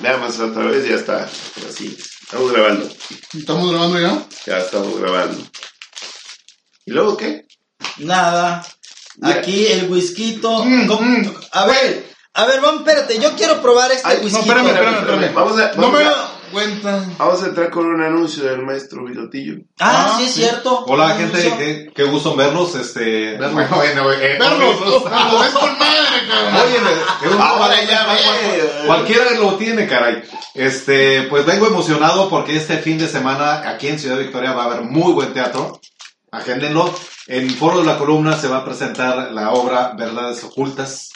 Nada más otra vez ya está. Así. Estamos grabando. ¿Estamos grabando ya? Ya estamos grabando. ¿Y luego qué? Nada. Ya. Aquí el whisky. Mm, mm. A ver, a ver, vamos, espérate. Yo quiero probar este Ay, no, whisky. espérame, espérame, espérame. Vamos a, No me cuenta. vamos a entrar con un anuncio del maestro Bigotillo. Ah, Ah, sí, es sí. cierto. Hola gente, qué, qué gusto verlos. Este, Verlos. bueno, bueno, eh, Verlos, verlos. verlos, es con madre, cabrón. Oye, Ahora ya ve. cual- Cualquiera lo tiene, caray. Este, pues vengo emocionado porque este fin de semana aquí en Ciudad Victoria va a haber muy buen teatro. Agéndenlo. En Foro de la Columna se va a presentar la obra Verdades Ocultas.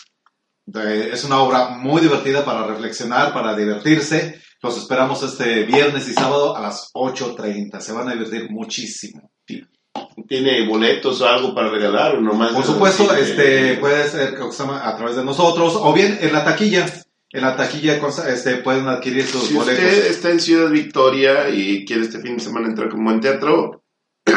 Eh, Es una obra muy divertida para reflexionar, para divertirse. Los esperamos este viernes y sábado a las 8.30. Se van a divertir muchísimo. ¿Tiene boletos o algo para regalar o nomás? Por supuesto, este puede ser a través de nosotros o bien en la taquilla. En la taquilla este, pueden adquirir sus Si boletos. usted está en Ciudad Victoria y quiere este fin de semana entrar como en teatro,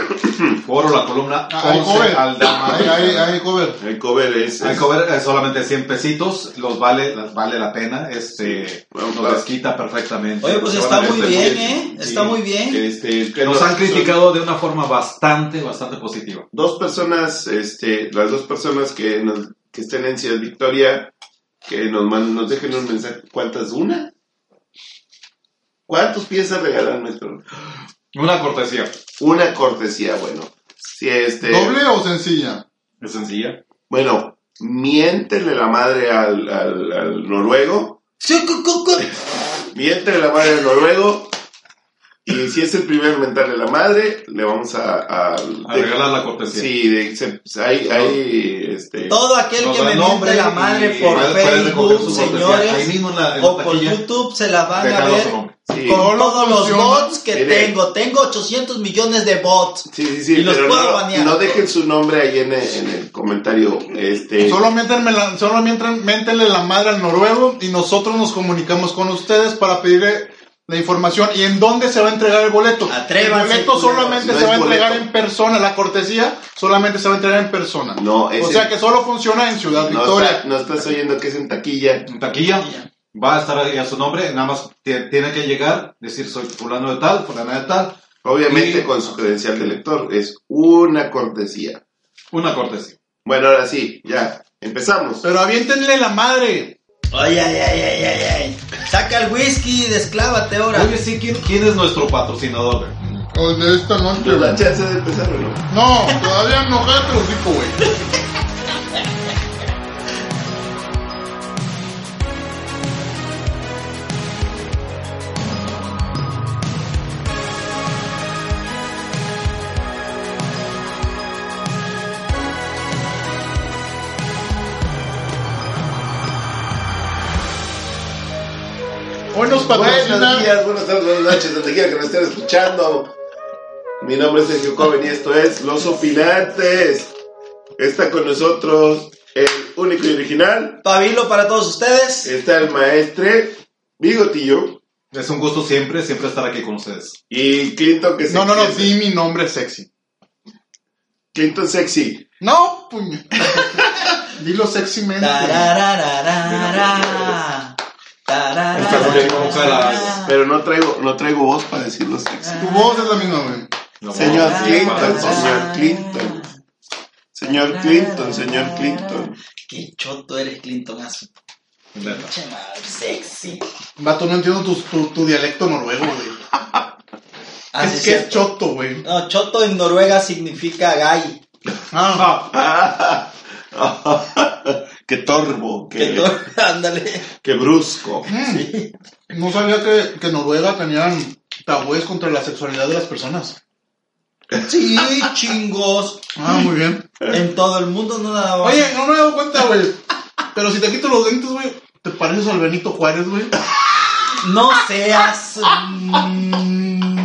Foro la columna Ah, hay 11 cover. Aldama. Hay, hay, hay cover. el cover es... Es- cover eh, solamente 100 pesitos, los vale, las vale la pena, este, Bueno, nos claro. les quita perfectamente. Oye, pues está muy bien. ¿eh? Está muy bien. Este, que Nos no- han criticado de una forma bastante, bastante positiva. dos personas, este, las dos personas que, nos, que estén en Ciudad Victoria, que nos, man- nos dejen un mensaje. ¿Cuántas? ¿Una? ¿Cuántos piezas regalan, maestro? Una cortesía. Una cortesía, bueno. Si este, ¿Doble o sencilla? Es sencilla. bueno, miéntele la madre al, al, al noruego, miéntele la madre al noruego, y si es el primer mentarle la madre, le vamos a... A, A regalar la cortesía. Sí, de, se- hay, hay, este... Todo aquel que me nombre miente la madre y por Facebook. Ahí señores, mismo en la, en la o por YouTube se la van a ver. Sí. con todos los bots que Mire. tengo. Tengo 800 millones de bots. Sí, sí, sí, Y los pero puedo no, banear. no dejen su nombre ahí en el, en el comentario. Este, Solo la, solo mientras- méntenle la madre al noruego y nosotros nos comunicamos con ustedes para pedirle la información y en dónde se va a entregar el boleto. Atrévanse, el boleto solamente No se va a entregar boleto. en persona, la cortesía solamente se va a entregar en persona. no, es o sea en- que solo funciona en Ciudad no, Victoria. está- no estás oyendo que es en taquilla. En taquilla va a estar ahí a su nombre, nada más tie- tiene que llegar, decir soy fulano de tal, fulana de tal, Obviamente Y- con su credencial de lector. Es una cortesía. una cortesía. Bueno, ahora sí, ya, empezamos. Pero aviéntenle la madre. Ay, ay, ay, ay, ay, ay. Saca el whisky, desclávate ahora. Oye, sí, ¿quién, quién es nuestro patrocinador? güey? O de esta noche. ¿Nos da güey. chance de empezar no? No, todavía no, cállate los hocico, güey. Buenos días, buenas tardes, buenas noches, donde quiera que nos estén escuchando. Mi nombre es Sergio Coven y esto es Los Opinantes. Está con nosotros el único y original. Pabilo para todos ustedes. Está el maestre Bigotillo Es un gusto siempre, siempre estar aquí con ustedes. y Clinton que se No, no, no, di mi nombre sexy. Clinton Sexy. No, puño. Dilo sexymente. Tararararara. Esta noche con caras. Pero no traigo, no traigo voz para decirlo sexy. Tu voz es la misma, güey. No, Señor no, Clinton, no, señor Clinton. Señor Clinton, señor Clinton. Qué choto eres. Pinche madre, Sexy. Vato, no entiendo tu, tu, tu dialecto noruego, güey. Ah, es sí, que es choto, güey. No, choto en Noruega significa gay. Ah, qué torbo, Que qué, tú- Ándale. qué brusco. mm. no sabía que, que Noruega tenían tabúes contra la sexualidad de las personas. Sí, chingos. Ah, muy bien. En todo el mundo no nada más. Oye, no me he dado cuenta, güey. Pero si te quito los dientes, güey, ¿Te pareces al Benito Juárez, güey? No seas. mm,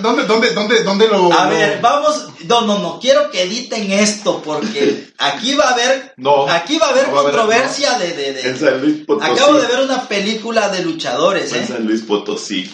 ¿Dónde, dónde, dónde, dónde lo.? A ver, vamos. No, no, no. Quiero que editen esto porque aquí va a haber. No, Aquí va a haber no va a haber- controversia de, de, de- En San Luis Potosí. Acabo de ver una película de luchadores, En ¿eh? San Luis Potosí.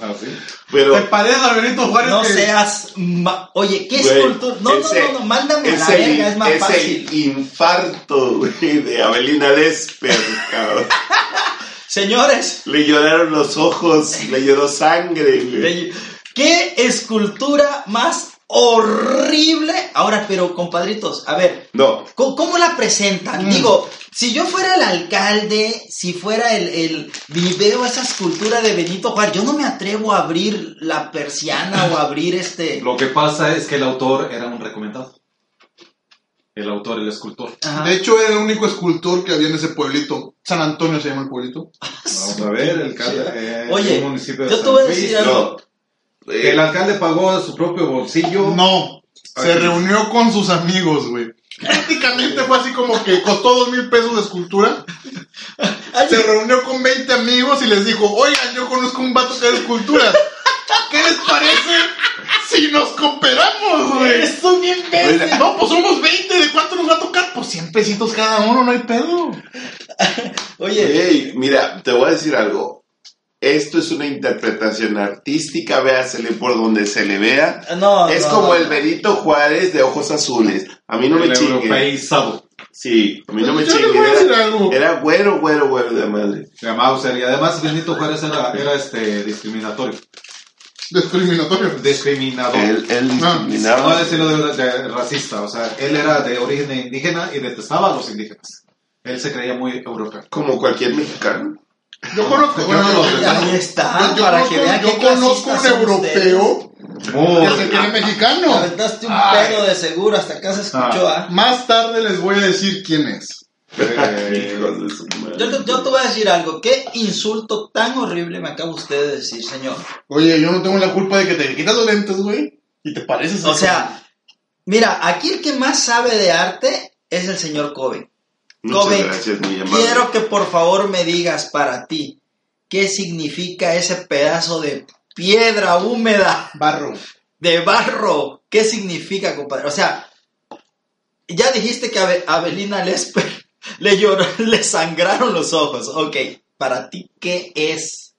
Ah, ¿sí? Pero ¿Te pareces al Benito Juárez? No que- seas. ma- Oye, ¿qué Güey, escultura? No, no, ese- no, no, mándame a la es el, verga, es más es fácil. el infarto, güey, de Abelina Lesper, cabrón. Señores, Le lloraron los ojos, le lloró sangre, güey. ¿Qué escultura más horrible? Ahora, pero compadritos, a ver, No, ¿Cómo, cómo la presentan? Mm. Digo, si yo fuera el alcalde, si fuera el, el y veo esa escultura de Benito Juárez, yo no me atrevo a abrir la persiana o a abrir este. Lo que pasa es que el autor era un recomendado. El autor, el escultor. Ajá. De hecho, era el único escultor que había en ese pueblito. San Antonio se llama el pueblito. Vamos a ver, el alcalde. eh, Oye, el municipio de yo te San voy a decir algo. no. Eh, el alcalde pagó de su propio bolsillo. No, se reunió con sus amigos, güey. Prácticamente fue así como que costó dos mil pesos de escultura. Se reunió con 20 amigos y les dijo, oigan, yo conozco un vato que hace esculturas. ¿Qué les parece si nos cooperamos, güey? Estoy bien Oiga, No, pues somos 20, ¿de cuánto nos va a tocar? Pues 100 pesitos cada uno, no hay pedo. Oye, Ey, mira, te voy a decir algo. Esto es una interpretación artística, véasele por donde se le vea. no. es no, como no. el Benito Juárez de ojos azules. A mí no me chingue. Sí, a mí no me chingue. Era, era güero, güero, güero de madre. de Mauser. Y además Benito Juárez era, era este, discriminatorio. Discriminatorio. Discriminador. Él, él Ah, No discriminaba. decirlo de, de racista. O sea, él era de origen indígena y detestaba a los indígenas. Él se creía muy europeo. Como cualquier mexicano. Yo conozco, Yo bueno. Ahí está, yo- yo para conozco- que vean yo qué conozco un europeo que se cree mexicano. aventaste un Ay. pedo de seguro, hasta acá se escuchó, ¿ah? Más tarde les voy a decir quién es. Eh, Hijos de su madre. Yo, te- yo te voy a decir algo. ¿Qué insulto tan horrible me acaba usted de decir, señor? Oye, yo no tengo la culpa de que te quitas los lentes, güey. Y te pareces. O sea, mira, aquí el que más sabe de arte es el señor Kobe. Muchas Kobe, gracias, muy amable. quiero que por favor me digas para ti qué significa ese pedazo de piedra húmeda, barro. de barro. ¿Qué significa, compadre? O sea, ya dijiste que a Abe- Abelina Lesper le lloró, le sangraron los ojos. Ok, para ti, ¿qué es?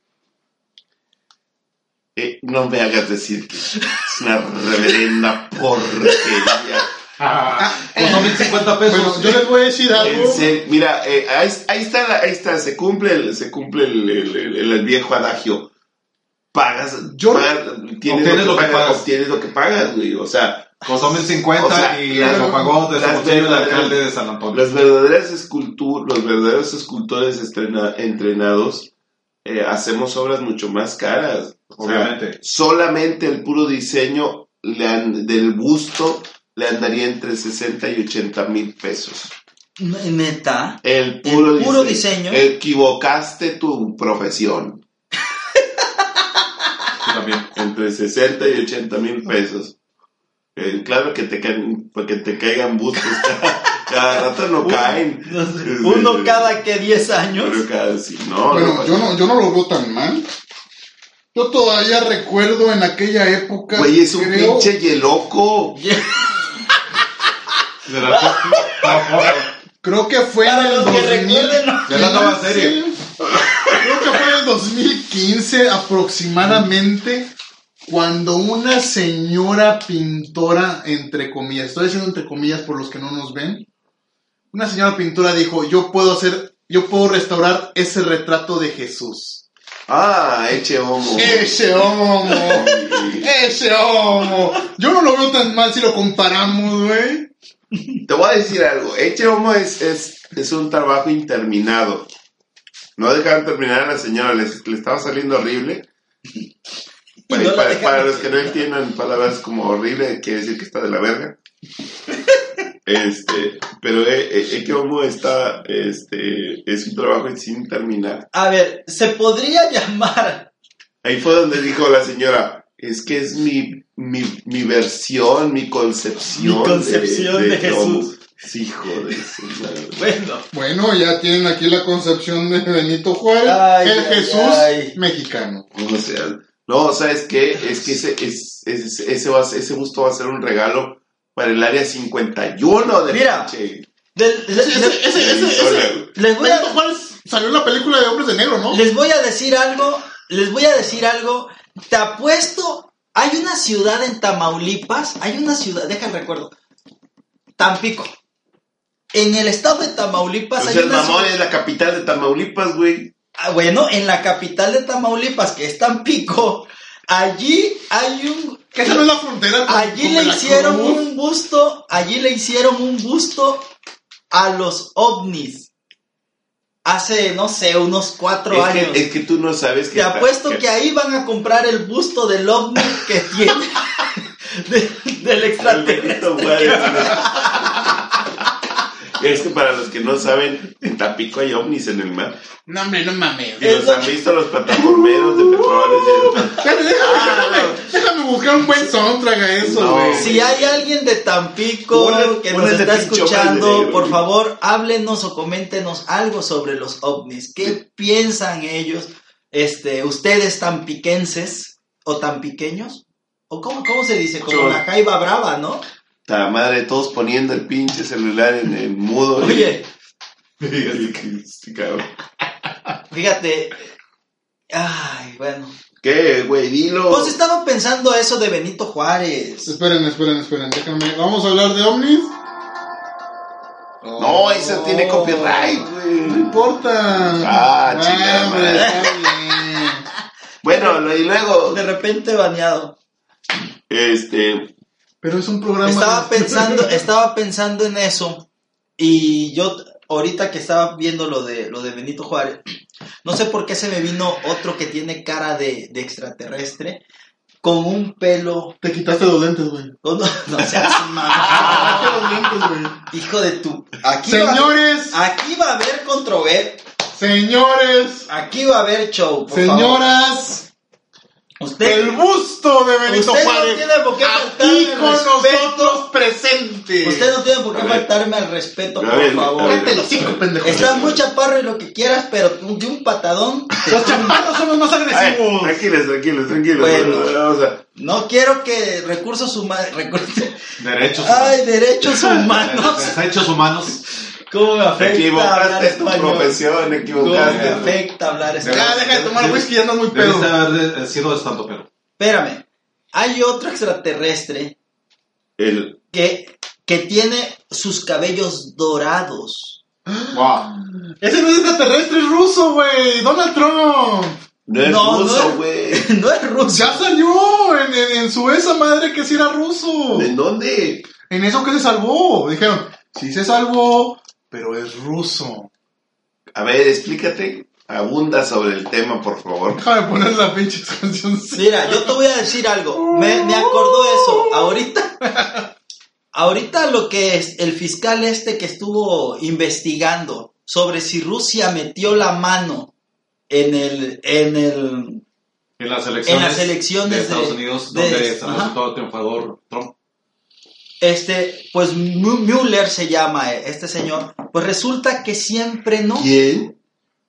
Eh, no me hagas decir que es una reverenda porquería. ah, pues son 1050 pesos. Bueno, yo les voy a decir algo. En serio, mira, eh, ahí, ahí está, la- ahí está, se cumple el, se cumple el, el- el- el viejo adagio. Pagas, Yo- pagas, tienes Obtienes lo que, lo que pagas, pagas. obtienes lo que pagas, güey. O sea, Costó 1050 O sea, y las- lo pagó de las bolsillo el verdaderas- alcalde de San Antonio. Las verdaderas esculturas, los verdaderos escultores estrena- entrenados eh, hacemos obras mucho más caras. O sea, Obviamente. solamente el puro diseño del busto le andaría entre 60 y 80 mil pesos. Neta. El puro, El puro diseño. Equivocaste tu profesión. También. Entre 60 y 80 mil pesos. Eh, claro que te, caen, que te caigan bustos cada, rato no caen. Uno cada que 10 años. Pero cada sí, no, Bueno, no, yo no, yo no lo veo tan mal. Yo todavía recuerdo en aquella época. Güey, es un creo- pinche yeloco. De la- Creo que fue en el los que 2000. recuerden, ¿no? Ya la nueva serie. Creo que fue en el 2015 aproximadamente cuando una señora pintora, entre comillas, estoy diciendo entre comillas por los que no nos ven, una señora pintora dijo, yo puedo hacer, yo puedo restaurar ese retrato de Jesús. Ah, eche homo. Ese homo, ese homo. Yo no lo veo tan mal si lo comparamos, güey. Te voy a decir algo. Eche homo es, es, es un trabajo interminado. No dejaron terminar a la señora, le, estaba saliendo horrible. Para, no para- los que no entiendan palabras como horrible, quiere decir que está de la verga. Este, pero eh, eh, Eche homo está, este, es un trabajo sin terminar. A ver, se podría llamar. Ahí fue donde dijo la señora, es que es mi, mi, mi versión, mi concepción. Mi concepción de Eche Homo". Jesús. Sí, joder. su madre. Bueno, Bueno, ya tienen aquí la concepción de Benito Juárez, Ay, el ay, Jesús ay. mexicano. O sea, no, ¿sabes qué? Es que ese, es, es- ese, va ese busto va a ser un regalo para el área 51 de Mira. pinche- del- Ese, ese, ese, ese, ese- les voy Benito a, Juárez salió en la película de Hombres de Negro, ¿no? Les voy a decir algo, les voy a decir algo. Te apuesto, hay una ciudad en Tamaulipas, hay una ciudad, deja el recuerdo, Tampico. En el estado de Tamaulipas O hay sea, una mamón ciudad- es la capital de Tamaulipas, güey. Ah, bueno, en la capital de Tamaulipas, que es Tampico, allí hay un no es la frontera. con- Allí con le hicieron un busto, allí le hicieron un busto a los ovnis. Hace, no sé, unos cuatro Es años. que, es que tú no sabes que. Te está- apuesto que ahí van a comprar el busto del ovni que tiene de- del El extraterrestre. Es que para los que no saben, en Tampico hay ovnis en el mar. No, hombre, no mames. Y los han visto los plataformeros de petróleo. Espérate, déjame, déjame, déjame buscar un buen soundtrack a eso, No. güey. Si hay alguien de Tampico que nos de está pinche hombre de escuchando, negro, por favor, háblenos o coméntenos algo sobre los ovnis. ¿Qué piensan ellos? Este, ustedes tan piquenses o tan pequeños? ¿O cómo, cómo se dice? Como la jaiba brava, ¿no? La madre, todos poniendo el pinche celular en el mudo. Oye, cabrón. fíjate. Ay, bueno. ¿Qué, güey? Dilo. Pues estaba pensando eso de Benito Juárez. Esperen, esperen, esperen, déjame. Vamos a hablar de ovnis. No, eso tiene copyright, No güey. importa. Ah, chingada hombre, madre. está bien. Bueno, y luego, De repente baneado. este, Pero es un programa. Estaba de- pensando, estaba pensando en eso. Y yo, ahorita que estaba viendo lo de, lo de Benito Juárez, no sé por qué se me vino otro que tiene cara de, de extraterrestre, con un pelo. Te quitaste los lentes, güey. No, no, no seas Quitaste mamón. los lentes, güey. Hijo de tu. Aquí va, Señores, aquí va a haber controversia. señores, Aquí va a haber show. Por favor. Usted, El busto de Benito Usted no Juárez. tiene por qué faltarme aquí el con respeto. nosotros presente. usted no tiene por qué ver. faltarme al respeto, por ver, favor. ver. Cállate los cinco pendejos. Estás muy chaparro y lo que quieras, pero de un patadón. Los chaparros somos más agresivos. tranquilos, tranquilos, tranquilos. Bueno. Vamos a, No quiero que recursos humanos. Derechos Ay, derechos humanos. Derechos humanos. ¿Cómo me te afecta hablar equivocaste tu español? profesión, ¿Cómo me equivocaste. afecta hablar español? Ya, deja de tomar whisky, ya andas muy pedo. Debiste haber eh, sido estando pero. Espérame. Hay otro extraterrestre El, que, que tiene sus cabellos dorados. Wow. Ese no es extraterrestre, es ruso, güey. Donald Trump. no es No, ruso, güey. no es ruso. Ya salió en, en- en su esa madre que sí era ruso. ¿En dónde? En eso que se salvó. Dijeron, sí se salvó, pero es ruso. A ver, explícate. Abunda sobre el tema, por favor. Déjame poner la pinche canción. Mira, yo te voy a decir algo. Me, me acordó eso. Ahorita, ahorita lo que es el fiscal este que estuvo investigando sobre si Rusia metió la mano en el, en el, En las elecciones, En las elecciones de Estados de- Unidos, de- donde se ajá. resultó triunfador Trump. Este, pues Mueller se llama eh, este señor. Pues resulta que siempre no. ¿Quién?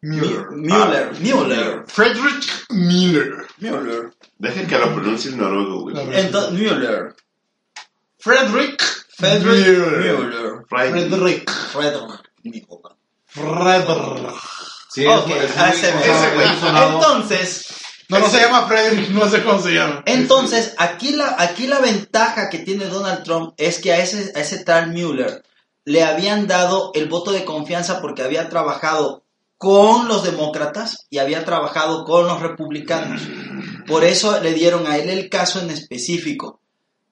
Müller. Mueller, Mueller, Frederick Müller. Mueller. Dejen que lo pronuncie en noruego, güey. Entonces, Mueller. Frederick Frederick Müller. Frederick. Frederick Mueller. Frederick. Sí, Ok, es, es a muy- sea, ese güey. muy. Entonces, No, no se llama Frederick, no sé cómo se llama. entonces aquí la, aquí la ventaja que tiene Donald Trump es que a ese, a ese tal Mueller le habían dado el voto de confianza porque había trabajado con los demócratas y había trabajado con los republicanos. Por eso le dieron a él el caso en específico.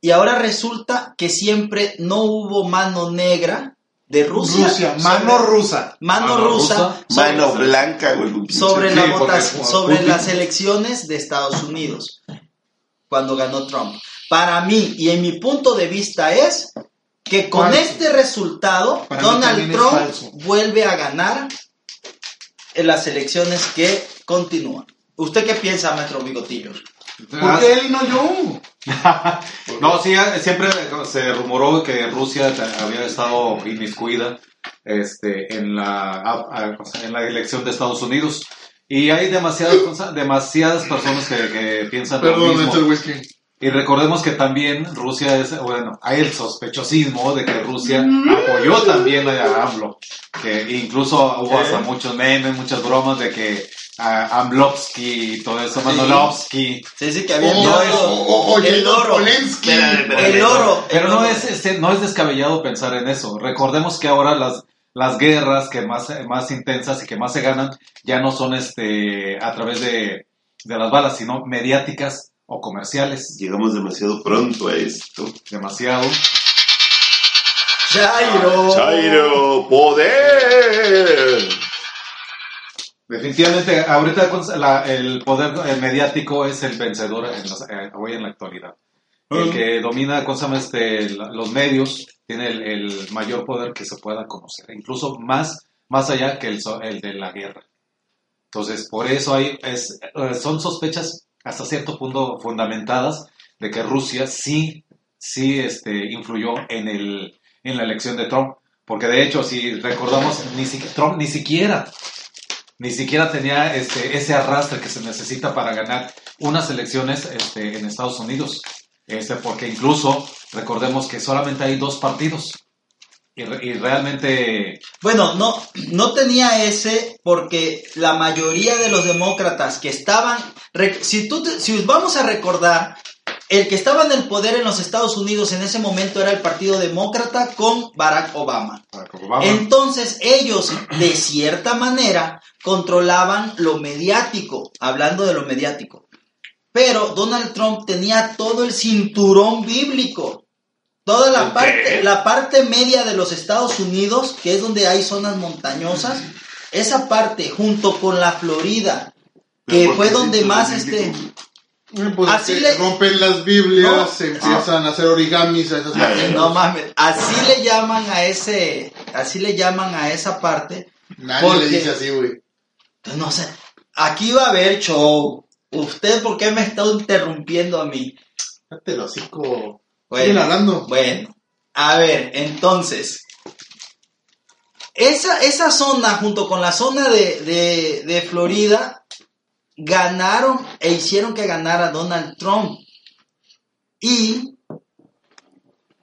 Y ahora resulta que siempre no hubo mano negra de Rusia. Rusia, sobre- mano rusa. Mano, Mano rusa. rusa. sobre- Mano blanca, güey. sobre, la como sobre las elecciones de Estados Unidos, cuando ganó Trump. Para mí, y en mi punto de vista es que con Falso. este resultado, Para Donald Trump vuelve a ganar en las elecciones que continúan. ¿Usted qué piensa, maestro Bigotillo? ¿Por qué él y no yo? No, sí, eh, siempre se rumoró que Rusia había estado inmiscuida este, en, la, en la elección de Estados Unidos. Y hay demasiadas, demasiadas personas que, que piensan lo Perdón, mismo. es el whisky. Y recordemos que también Rusia es, bueno, hay el sospechosismo de que Rusia apoyó también a AMLO. Que incluso hubo hasta muchos memes, muchas bromas de que a Amlovsky y todo eso, Manolovsky. Sí, sí, que había O, enviado o, o, o el oro. Polensky. El oro. Pero el no oro. es, este, no es descabellado pensar en eso. Recordemos que ahora las, las guerras que más, más intensas y que más se ganan ya no son este, a través de, de las balas, sino mediáticas o comerciales. Llegamos demasiado pronto a esto. Demasiado. Chairo. Chairo, poder. Definitivamente, ahorita la- el poder mediático es el vencedor en eh, hoy en la actualidad. El que domina ¿cómo se llama este, los medios tiene el, el mayor poder que se pueda conocer, incluso más, más allá que el, el de la guerra. Entonces, por eso hay, es, eh, son sospechas hasta cierto punto fundamentadas de que Rusia sí, sí este, influyó en, el, en la elección de Trump. Porque de hecho, si recordamos, ni si- Trump ni siquiera ni siquiera tenía este, ese arrastre que se necesita para ganar unas elecciones este, en Estados Unidos. Este, porque incluso recordemos que solamente hay dos partidos. Y, re- y realmente, Bueno, no, no tenía ese porque la mayoría de los demócratas que estaban, si, tú si vamos a recordar, el que estaba en el poder en los Estados Unidos en ese momento era el Partido Demócrata con Barack Obama. Barack Obama, Entonces ellos, de cierta manera, controlaban lo mediático, hablando de lo mediático. Pero Donald Trump tenía todo el cinturón bíblico. Toda la ¿El parte, qué? la parte media de los Estados Unidos, que es donde hay zonas montañosas, esa parte junto con la Florida, que Pero ¿por fue donde más este... Pues Así le- rompen las Biblias, No. se empiezan a hacer origamis a esas. No mames, así le llaman a ese, así le llaman a esa parte Nadie ¿Por le dice así, güey. No sé, aquí va a haber show. ¿Usted por qué me está interrumpiendo a mí? Cállate el hocico. Bueno, hablando. Bueno, a ver, entonces, esa, esa zona junto con la zona de, de, de Florida ganaron e hicieron que ganara Donald Trump. Y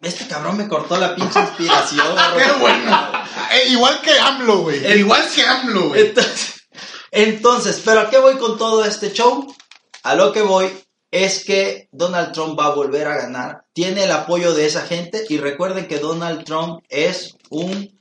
este cabrón me cortó la pinche inspiración. Qué bueno. Eh, igual que AMLO, güey. El- Igual que AMLO, güey. Entonces, entonces, ¿pero a qué voy con todo este show? A lo que voy es que Donald Trump va a volver a ganar. Tiene el apoyo de esa gente y recuerden que Donald Trump es un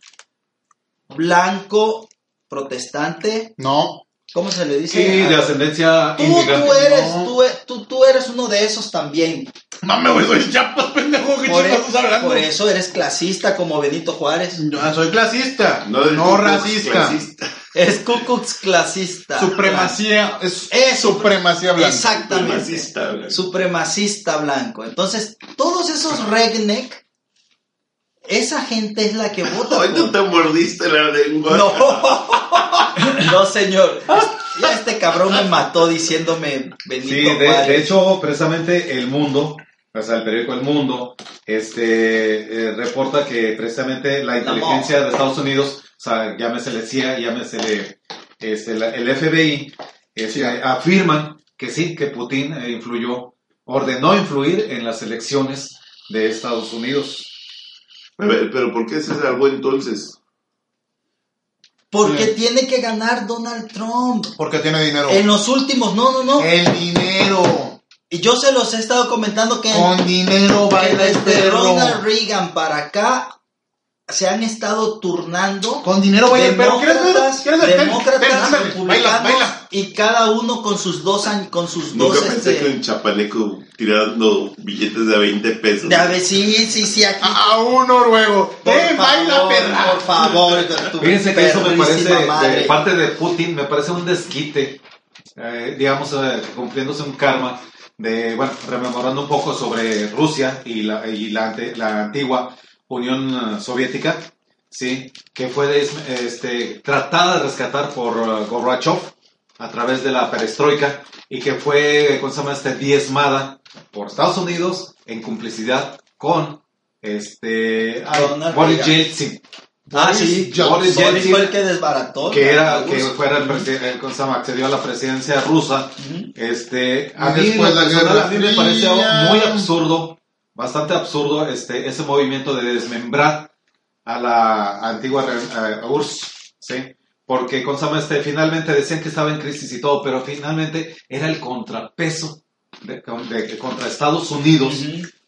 blanco protestante. No. ¿Cómo se le dice? sí, de ascendencia Tú, inmigrante. tú, eres, no. tú, e- tú, tú eres uno de esos también. Mames, güey, soy Chiapas, pendejo. ¿Qué Por, chingados e- estás hablando? por eso eres clasista como Benito Juárez. Yo soy clasista, no, Klux racista. clasista. Es Ku Klux clasista. Supremacía, es, Es supremacía blanca. Exactamente. Supremacista, güey. supremacista blanco. Entonces, todos esos redneck, esa gente es la que vota. Hoy no por- te mordiste la lengua. No, no, señor. Ya este cabrón me mató diciéndome Benito Sí, de, de hecho, precisamente El Mundo, o sea, el periódico El Mundo, este, eh, reporta que precisamente la inteligencia de Estados Unidos, o sea, llámesele CIA, llámesele este, la- el FBI, este, Sí. afirman que sí, que Putin eh, influyó, ordenó influir en las elecciones de Estados Unidos. A ver, pero ¿por qué se salvó entonces? Porque tiene que ganar Donald Trump. Porque tiene dinero. En los últimos, no, no, no. El dinero. Y yo se los he estado comentando que, Con dinero que baila el desde perro. Ronald Reagan para acá se han estado turnando Con dinero baila el perro. ¿Quieres ver? demócratas, ¿Quieres ver? Ven, demócratas, republicanos Baila, baila. y cada uno con sus dos años, con sus Nunca dos pensé este, que un chapaneco tirando billetes de a 20 pesos. de a ver, sí, sí, sí, aquí. A, a un noruego. por ¡Eh, baila, favor, perra! Por favor, tu Fíjense que eso me parece, madre. de parte de Putin, me parece un desquite, eh, digamos, eh, cumpliéndose un karma, de, bueno, rememorando un poco sobre Rusia y la, y la, ante- la antigua Unión Soviética, ¿sí? Que fue des- este, tratada de rescatar por eh, Gorbachev, a través de la perestroika y que fue, ¿cómo se llama este? Diezmada por Estados Unidos en complicidad con este ay, Ronald Boris. Yeltsin, Ah, sí. Ya- Boris Yeltsin, fue el que desbarató. que era que fuera el presidente, ¿cómo se llama? accedió a la presidencia rusa. Este, a Y mí, después la Guerra a mí me parece muy absurdo, bastante absurdo este, ese movimiento de desmembrar a la antigua re- a URSS, ¿sí? Porque ¿cómo se llama este, finalmente decían que estaba en crisis y todo, pero finalmente era el contrapeso de, de- contra Estados Unidos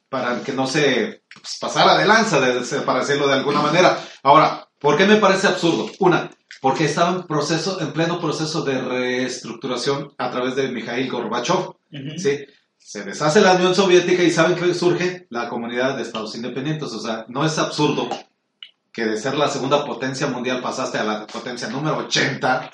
para que no se pues, pasara de lanza, de- para decirlo de alguna manera. Ahora, ¿por qué me parece absurdo? Una, porque estaba en proceso, en pleno proceso de reestructuración a través de Mikhail Gorbachev. Ujú. ¿sí? Se deshace la Unión Soviética y saben que surge la comunidad de Estados Independientes. O sea, no es absurdo que de ser la segunda potencia mundial pasaste a la potencia número 80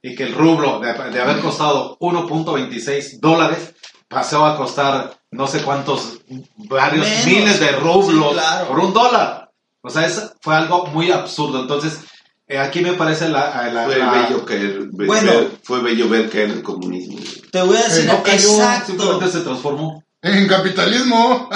y que el rublo de, de haber costado 1.26 dólares pasó a costar no sé cuántos, varios Menos. miles de rublos Sí, claro. por un dólar. O sea, es, fue algo muy absurdo. Entonces, eh, aquí me parece la... la- Fue la- bello caer, Bueno. ver- fue bello ver caer el comunismo. Te voy a decir, no cayó, exacto. simplemente se transformó. En capitalismo.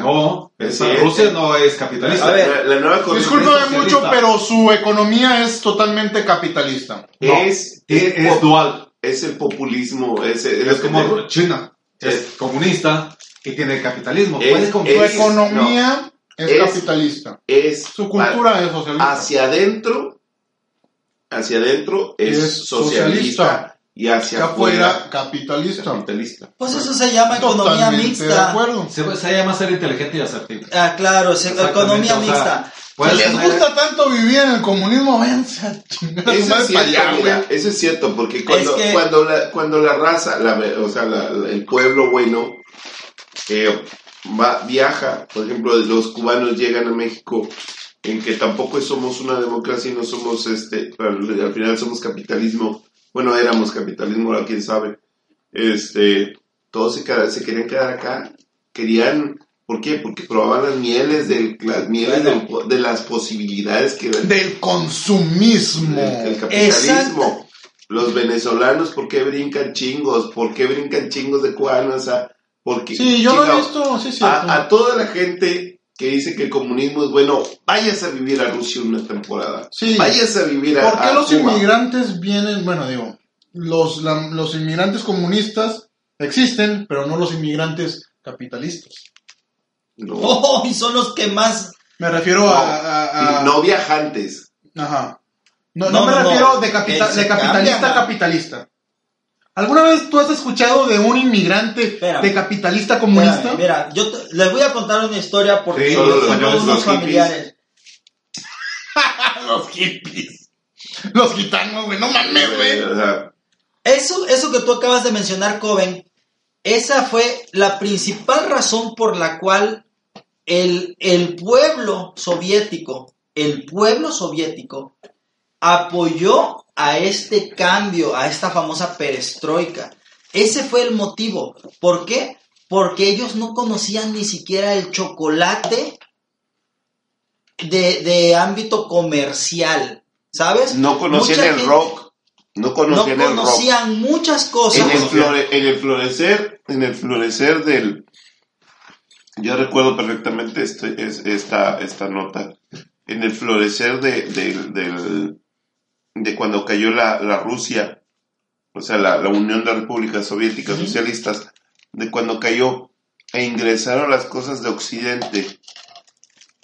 No, Es esa- cierto. Rusia no es capitalista. A ver. la, la nueva Discúlpame mucho, pero su economía es totalmente capitalista. No, es, es, es, es dual. es el populismo, es, es, Es como China. Es Es- comunista y tiene capitalismo. Es- Puede Su economía es, Es- capitalista. es Su cultura es socialista. hacia adentro, hacia adentro es, Es socialista, socialista. Y hacia afuera, afuera capitalista. capitalista. Pues eso se llama economía Totalmente de mixta. acuerdo. Se, se llama ser inteligente y asertivo. Ah, claro, es Exactamente, economía o sea, mixta. Si puedes les gusta tanto vivir en el comunismo, váyanse a chingar Eso es cierto, allá, mira, eso es cierto, porque cuando, que- cuando, la, cuando la raza, la, o sea, la- la- el pueblo bueno, eh, va, viaja, por ejemplo, los cubanos llegan a México, en que tampoco somos una democracia y no somos, este, al final somos capitalismo, bueno, éramos capitalismo, ahora quién sabe, este, todos se, queda- se querían quedar acá, querían, ¿por qué? Porque probaban las mieles, del, las mieles del- de las posibilidades que Del consumismo. el, el capitalismo. Exacto. Los venezolanos, ¿por qué brincan chingos? ¿Por qué brincan chingos de cubanos? O sea, porque, Sí, yo lo he visto, sí, a toda la gente que dice que el comunismo es bueno, váyase a vivir a Rusia una temporada. Sí. Váyase a vivir a, ¿Por qué a los Cuba. inmigrantes vienen? Bueno, digo, los, la- los inmigrantes comunistas existen, pero no los inmigrantes capitalistas. No, Oh, y son los que más. Me refiero No, a, a- a- no viajantes. Ajá. No, No, no me no, no. refiero de, se de capitalista a capitalista. ¿Alguna vez tú has escuchado de un inmigrante Espérame. de capitalista comunista? Mira, mira, yo te- les voy a contar una historia porque Sí, solo los familiares. los hippies. Los gitanos, güey, no mames, güey. Eso, eso que tú acabas de mencionar, Coven, esa fue la principal razón por la cual el, el pueblo soviético, el pueblo soviético apoyó a este cambio, a esta famosa perestroika. Ese fue el motivo. ¿Por qué? Porque ellos no conocían ni siquiera el chocolate de, de ámbito comercial, ¿sabes? no conocían Mucha el gente rock. No No conocían el rock. conocían muchas cosas. En el, flore- en el florecer, en el florecer del, yo recuerdo perfectamente este, es, esta, esta nota, en el florecer de, del- del- de cuando cayó la, la Rusia, o sea, la, la Unión de Repúblicas Soviéticas Ujú. Socialistas, de cuando cayó e ingresaron las cosas de Occidente,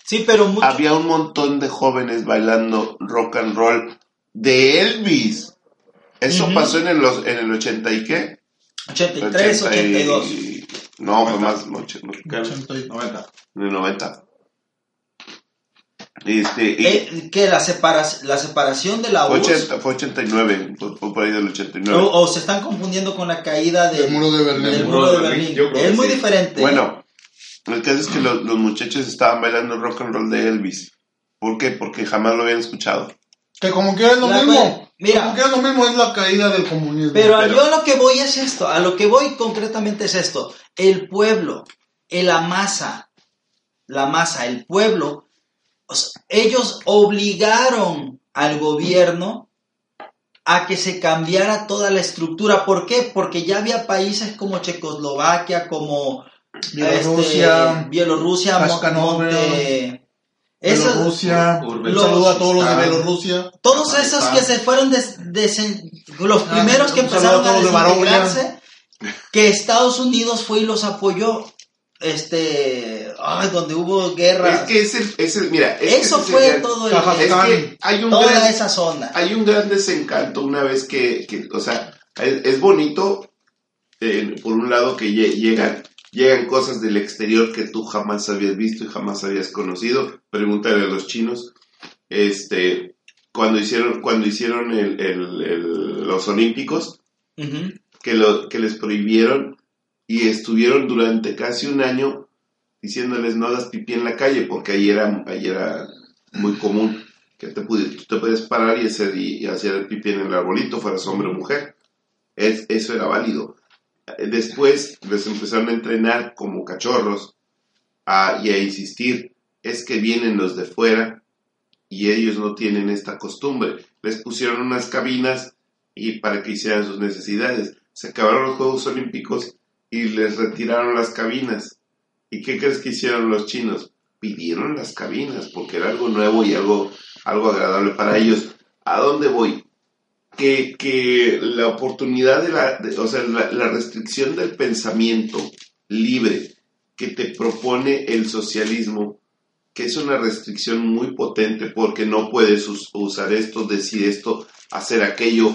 Sí, pero mucho- había un montón de jóvenes bailando rock and roll de Elvis. Eso Ujú. pasó en el, en el 80 y qué? 83, 80 y- 82. No, fue más, no, Ochenta y- 90. en el 90. Este, y Eh, que la, la separación de la fue, URSS 80, fue 89, fue, fue por ahí del 89. o, o se están confundiendo con la caída de- Del muro de Berlín. del Del muro de Berlín. yo creo que Es muy sí. diferente. Bueno, el caso es que los, los muchachos estaban bailando rock and roll de Elvis. ¿Por qué? Porque jamás lo habían escuchado. Que como que es lo La mismo. mira. como que es lo mismo, es la caída del comunismo. Pero, pero- yo a lo que voy es esto, a lo que voy concretamente es esto. El pueblo, el- la masa, la masa, el pueblo, o sea, ellos obligaron al gobierno a que se cambiara toda la estructura. ¿Por qué? Porque ya había países como Checoslovaquia, como Bielorrusia, este, Bielorrusia, Monte- esos- Bielorrusia. Saludo a todos los de. Bielorrusia. todos esos que se fueron des- los Ah, primeros que empezaron a de desintegrarse, que Estados Unidos fue y los apoyó. Este, ay, donde hubo guerra. Es que es el, es el- mira, es que Eso fue todo el. Es que hay un toda gran, esa zona. hay un gran desencanto una vez que, que, o sea, es, es bonito, eh, por un lado, que lle- llegan, llegan cosas del exterior que tú jamás habías visto y jamás habías conocido. Pregúntale a los chinos, este, cuando hicieron, cuando hicieron el- el- el- los olímpicos, que, lo, que les prohibieron y estuvieron durante casi un año diciéndoles no hagas pipí en la calle, porque ahí era, ahí era muy común que te, pudi- tú te puedes parar y hacer, y, hacer el pipí en el arbolito, fueras hombre o mujer. Es, eso era válido. Después les empezaron a entrenar como cachorros y a insistir, es que vienen los de fuera y ellos no tienen esta costumbre. Les pusieron unas cabinas y para que hicieran sus necesidades. Se acabaron los Juegos Olímpicos y les retiraron las cabinas. ¿Y qué crees que hicieron los chinos? Pidieron las cabinas porque era algo nuevo y algo, algo agradable para ellos. ¿A dónde voy? Que, que la oportunidad de la, o sea, la, restricción del pensamiento libre que te propone el socialismo, que es una restricción muy potente porque no puedes us- usar esto, decir esto, hacer aquello,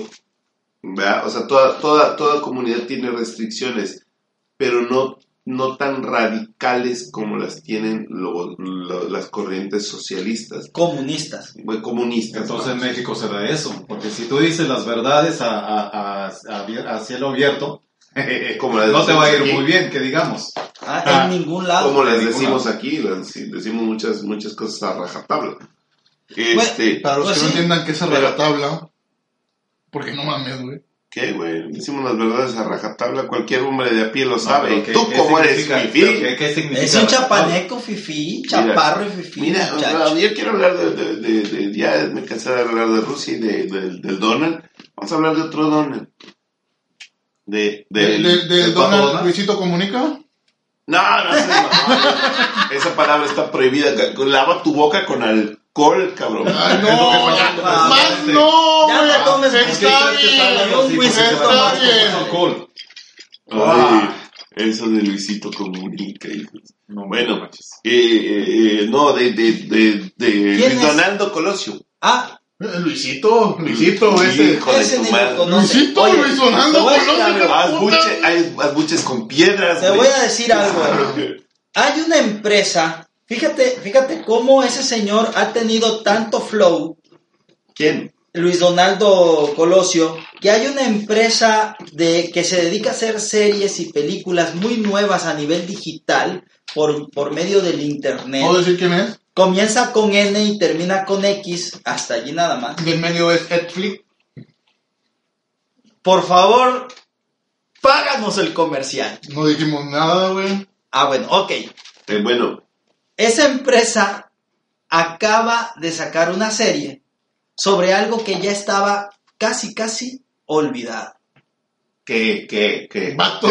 ¿verdad? O sea, toda, toda, toda comunidad tiene restricciones, pero no, no tan radicales como las tienen lo- lo- las corrientes socialistas, Comunistas. muy comunistas. Entonces en. México se da eso, porque si tú dices las verdades a, a- a- a a cielo abierto, Como las no te va a ir aquí. muy bien, que digamos. Ah, Ah, en ningún lado. Como les decimos aquí, decimos muchas, muchas cosas a rajatabla. Este, Para los Pues que no entiendan qué es Pero- la tabla. Porque no mames, güey. ¿Qué, güey? Decimos las verdades a rajatabla, cualquier hombre de a pie lo sabe. No, ¿Y tú ¿qué- cómo eres fifí? ¿Qué, qué significa? Es un chapaneco fifí, chaparro y fifí. Mira, muchacho. yo quiero hablar de, de- de- de- ya me cansé de hablar de Rusia y de, de- del Donald. Vamos a hablar de otro Donald. De, ¿De, Donald. Luisito Comunica? No, no, sé, no, esa palabra está prohibida. Lava tu boca con alcohol, cabrón. Ay, no, ya, más no, güey. Está bien, se está bien. alcohol. Ay, eso de Luisito Comunica, hijos. No, Bueno. Eh, eh, eh, no, de, de, de, de Luis? Donaldo Colosio. Ah, Eh, Luisito, Luisito, ese. Hijo de ese tu madre. Luisito, Oye, Luis Donaldo Colosio, Haz, buches con piedras. Te voy a decir algo. Hay una empresa, fíjate, fíjate cómo ese señor ha tenido tanto flow, ¿Quién? Luis Donaldo Colosio, que hay una empresa de que se dedica a hacer series y películas muy nuevas a nivel digital por, por medio del internet. ¿Puedo decir quién es? Comienza con N y termina con X, hasta allí nada más. Del medio es Netflix. Por favor, páganos el comercial. No dijimos nada, güey. Ah, bueno, ok. Eh, bueno, Esa empresa acaba de sacar una serie sobre algo que ya estaba casi, casi olvidado. ¿qué, qué, qué? Vato.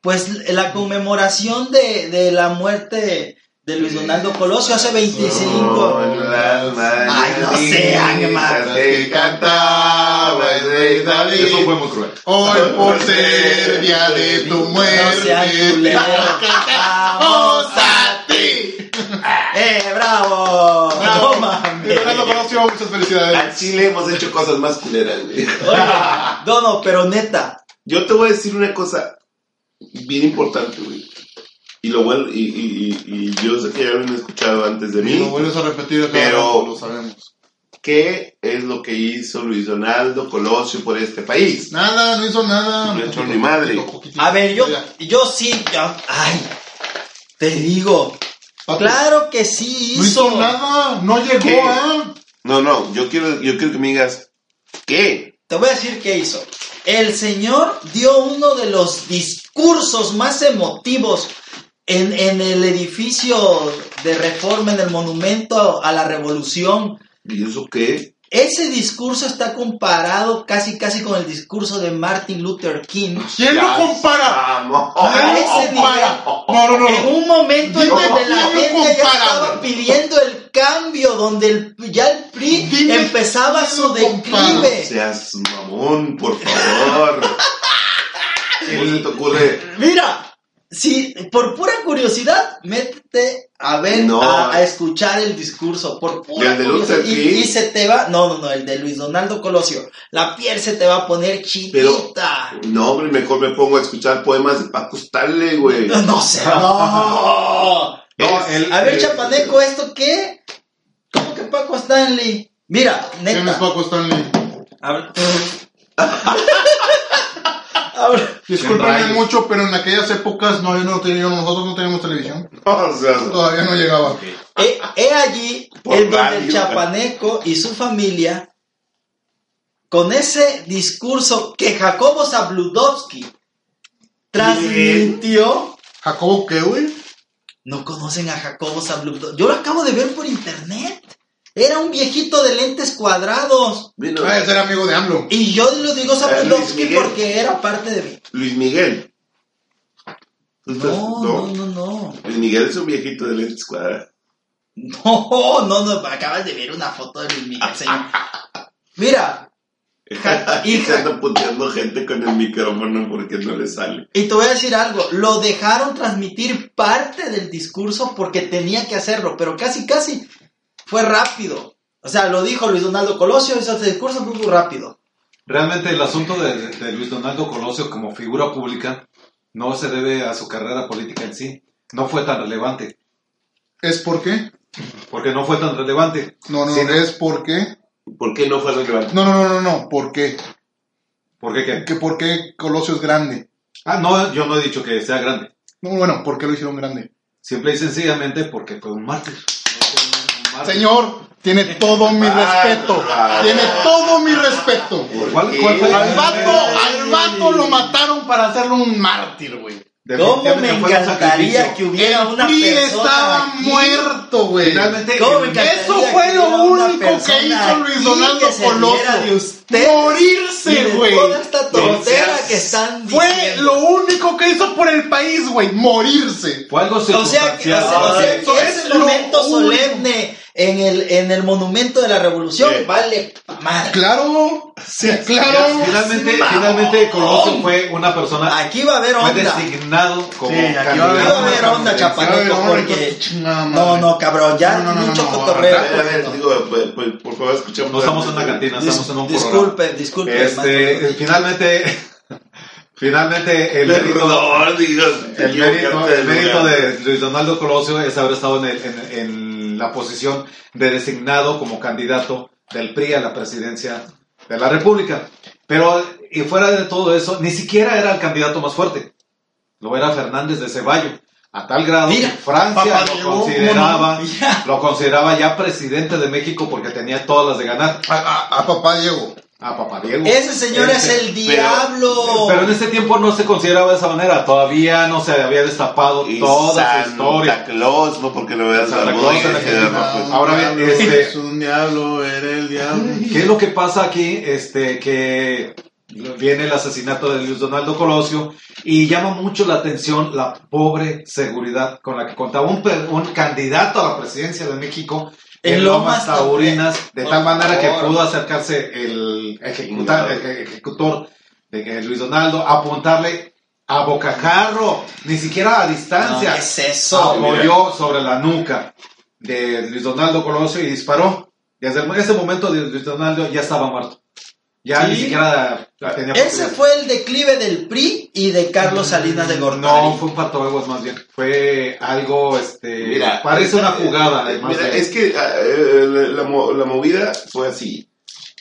Pues la conmemoración de, de la muerte de Luis Donaldo Colosio hace 25... Con las Ay, no sé, Ángel. que cantaba el rey David. Eso fue muy cruel. Hoy por ser día de tu muerte. No sean culeros. ¡Vamos a ¡Eh, bravo! Bravo. No mames. Colosio, muchas Al felicidades. Chile hemos hecho cosas más culeras, güey. No, no, pero neta, Yo te voy a decir una cosa bien importante, güey. Y lo vuel- y, y, y, y yo sé que ya lo han escuchado antes de Y mí. lo vuelves a repetir acá, Pero- lo sabemos. ¿Qué es lo que hizo Luis Donaldo Colosio por este país? Nada, no hizo nada. No echó ni madre. a ver, yo, yo sí, yo- ay, te digo, claro que sí No hizo. hizo nada, no llegó, ¿Qué? ¿ah? No, no, yo quiero, yo quiero que me digas, ¿qué? Te voy a decir qué hizo. El señor dio uno de los discursos más emotivos en, en el edificio de reforma, en el monumento a la revolución. ¿Y eso qué? Ese discurso está comparado casi casi con el discurso de Martin Luther King. ¿Quién lo compara? ¿Quién ese lo compara? No, no, no. En un momento en donde la gente ya estaba pidiendo el cambio, donde el- ya el PRI Dime empezaba su declive. Seas mamón, por favor. ¿Cómo se te ocurre? Mira, si por pura curiosidad, métete a ver, No. a, a escuchar el discurso, por pura ¿El de Luther curiosidad. Y, King? y se te va, no, no, no, el de Luis Donaldo Colosio. La piel se te va a poner chinita. No, hombre, mejor me pongo a escuchar poemas de Paco Stanley, güey. No, no sé, no. No, el- A ver, el- Chapaneco, ¿esto qué? ¿Cómo que Paco Stanley? Mira, ¿Quién es neta. Paco Stanley? Habla- Habla- Discúlpenme Rayos. mucho, pero en aquellas épocas no, yo no tenía- nosotros no teníamos televisión. O sea, Todavía no llegaba. He, he allí Por el donde el radio. chapaneco y su familia, con ese discurso que Jacobo Zabludovsky transmitió. ¿Jacobo qué, güey? No conocen a Jacobo Zabludovsky. Yo lo acabo de ver por internet. Era un viejito de lentes cuadrados. vino Ah, ese era amigo de AMLO. Y yo lo digo Zabludovsky porque era parte de mí. Luis Miguel. ¿Tú estás- No, no, no, no. Luis Miguel es un viejito de lentes cuadrados. No, no, no. Acabas de ver una foto de Luis Miguel, señor. Mira, y se anda puteando gente con el micrófono porque no le sale. Y te voy a decir algo, lo dejaron transmitir parte del discurso porque tenía que hacerlo, pero casi, casi fue rápido. O sea, lo dijo Luis Donaldo Colosio, hizo ese discurso fue muy rápido. Realmente el asunto de, de- de Luis Donaldo Colosio como figura pública no se debe a su carrera política en sí. No fue tan relevante. ¿Es por qué? Porque no fue tan relevante. No, no, Sí, no, es por qué. ¿Por qué no fue relevante? No, no, no, no, no, ¿por qué? ¿Por qué qué? ¿Que ¿Por qué Colosio es grande? Ah, no, yo no he dicho que sea grande. No, bueno, ¿por qué lo hicieron grande? Simple y sencillamente porque fue un mártir. Señor, tiene todo mi respeto. Tiene todo mi respeto. ¿Por ¿Cuál- qué? cuál fue Al vato, al vato lo mataron para hacerlo un mártir, güey. ¿Cómo me fue encantaría que hubiera El una persona estaba aquí? muerto, güey. Finalmente, ¿Cómo me el- encantaría Eso fue lo único que hizo Luis Donaldo Colosio. Morirse, güey. Toda esta tontera que están Fue diciendo. lo único que hizo por el país, güey. Morirse. fue algo O sea, que, o sea, o sea, que ese lo momento único. solemne en el, en el monumento de la revolución Sí. vale pa' madre. Claro. Sí, claro. Finalmente, Mamón. finalmente Colosio fue una persona Aquí va a haber fue onda. designado como Sí, aquí va a haber va a haber onda, Sí, onda, porque... chingada No, no, cabrón, ya No, no, no, mucho no, cotorreo. A ver, a ver, digo, pues, pues, por favor, escuchemos. No estamos en una cantina, Dis- estamos en un programa. disculpe, disculpe. Este, maestro. finalmente, finalmente el mérito, el mérito, el de mérito de Luis Donaldo Colosio es haber estado en, el- en- en la posición de designado como candidato del PRI a la presidencia de la República. Pero, y fuera de todo eso, ni siquiera era el candidato más fuerte. Lo era Fernández de Ceballo. A tal grado Mira, que Francia lo Diego, ¿cómo consideraba, lo consideraba ya presidente de México porque tenía todas las de ganar. A, a- a papá Diego. A papá Diego. Ese señor es el diablo. Pero en ese tiempo no se consideraba de esa manera, todavía no se había destapado Y toda su Santa historia. Claus, ¿no? Porque lo veas a Santa la Claus pues, Ahora bien, este- Es un diablo, era el diablo. ¿Qué es lo que pasa aquí? Este, que viene el asesinato de Luis Donaldo Colosio y llama mucho la atención la pobre seguridad con la que contaba un, per- un candidato a la presidencia de México En Lomas Taurinas, de tal manera que pudo acercarse el, ejecuta- el ejecutor de Luis Donaldo, apuntarle a bocajarro, ni siquiera a No, distancia. ¿qué es eso? apoyó sobre la nuca de Luis Donaldo Colosio y disparó. Desde ese momento Luis Donaldo ya estaba muerto. Ya Sí. ni siquiera tenía Ese fue el declive del PRI y de Carlos Salinas de Gortari. No, fue un partoaguas más bien. Fue algo, este... Mira, parece una eh, jugada. eh, más Mira, bien. es que eh, la, la mo- la movida fue así.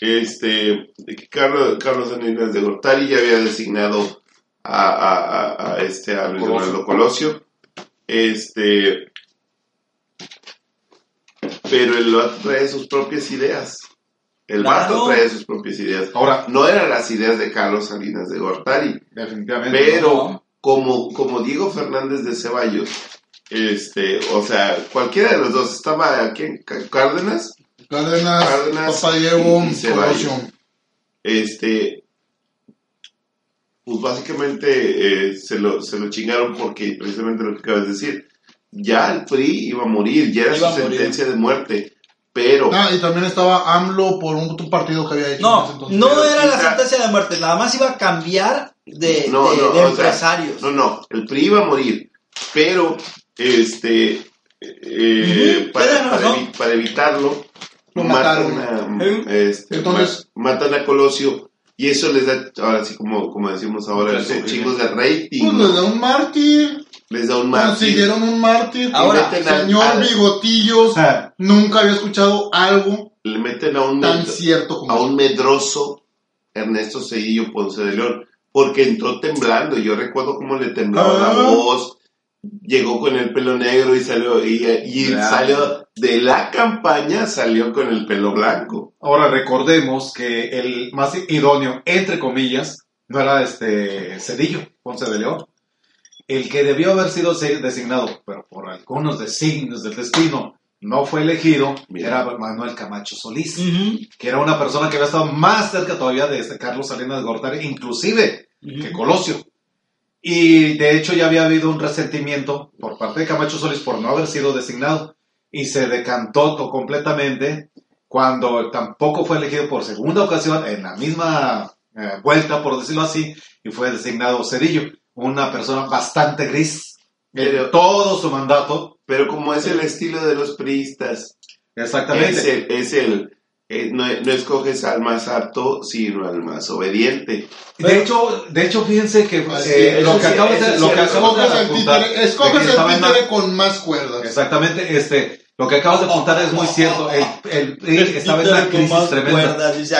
Este, de que Carlos, Carlos Salinas de Gortari ya había designado a, a, a, a este, a Luis Colosio. Colosio. Este, pero el vato trae sus propias ideas. El Claro. vato trae sus propias ideas. Ahora, No eran las ideas de Carlos Salinas de Gortari. definitivamente. Pero No. como, como Diego Fernández de Ceballos, este, o sea, cualquiera de los dos estaba aquí en Cá- Cárdenas, Cárdenas, Cárdenas y Ceballos. Este pues básicamente eh, se, lo, se lo chingaron porque precisamente lo que acabas de decir ya el PRI iba a morir ya era Iba su sentencia de muerte pero Ah, y también estaba AMLO por un, un partido que había hecho. en ese No, entonces. no era la sentencia de muerte, nada más iba a cambiar de, No, de- no, de o sea, empresarios. no no el PRI iba a morir pero este eh, para, para razón. evi- para evitarlo Lo matan mataron. a, Sí. este, Entonces- ma- matan a Colosio y eso les da ahora sí como, como decimos ahora chingos de rating Pues les da un mártir. Les da un mártir Consiguieron un mártir. Ahora, Señor al- Bigotillos, Ah, nunca había escuchado algo le meten a un, tan med- cierto como a un medroso Ernesto Cedillo Ponce de León, porque entró temblando. Yo recuerdo cómo le temblaba la Ah. voz, llegó con el pelo negro y salió, y, salió de la campaña, salió con el pelo blanco. Ahora recordemos que el más idóneo, entre comillas, no era este Cedillo, Ponce de León. El que debió haber sido designado, pero por algunos designios del destino no fue elegido, Mira. era Manuel Camacho Solís, que era una persona que había estado más cerca todavía de este Carlos Salinas de Gortari, inclusive que ujú. Colosio. Y de hecho ya había habido un resentimiento por parte de Camacho Solís por no haber sido designado. Y se decantó completamente cuando tampoco fue elegido por segunda ocasión en la misma eh, vuelta, por decirlo así, y fue designado Cedillo, una persona bastante gris en Pero- todo su mandato. Pero como es el estilo de los priistas, Exactamente. es el, es el eh, no, no escoges al más apto, sino al más obediente. De hecho, de hecho, fíjense que eh, lo que acabas de, lo que acabas de apuntar, escoges el títere con más cuerdas. Exactamente, este, lo que acabas de apuntar es muy cierto. El, el PRI estaba en una crisis tremenda. dice.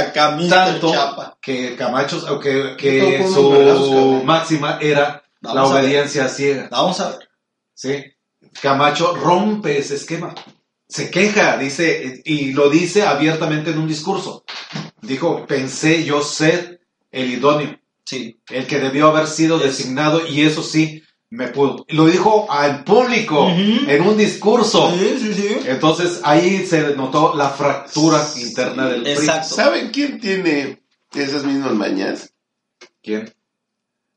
Tanto Chapa. que Camacho, que, que su máxima era la obediencia ciega. Vamos a ver. ¿sí? Camacho rompe ese esquema. Se queja, dice, y lo dice abiertamente en un discurso. Dijo, pensé yo ser el idóneo, Sí. el que debió haber sido designado, y eso sí, me pudo. Lo dijo al público en un discurso. Sí, sí, sí. Entonces ahí se notó la fractura interna del PRI. Exacto. ¿Saben quién tiene esas mismas mañas? ¿Quién?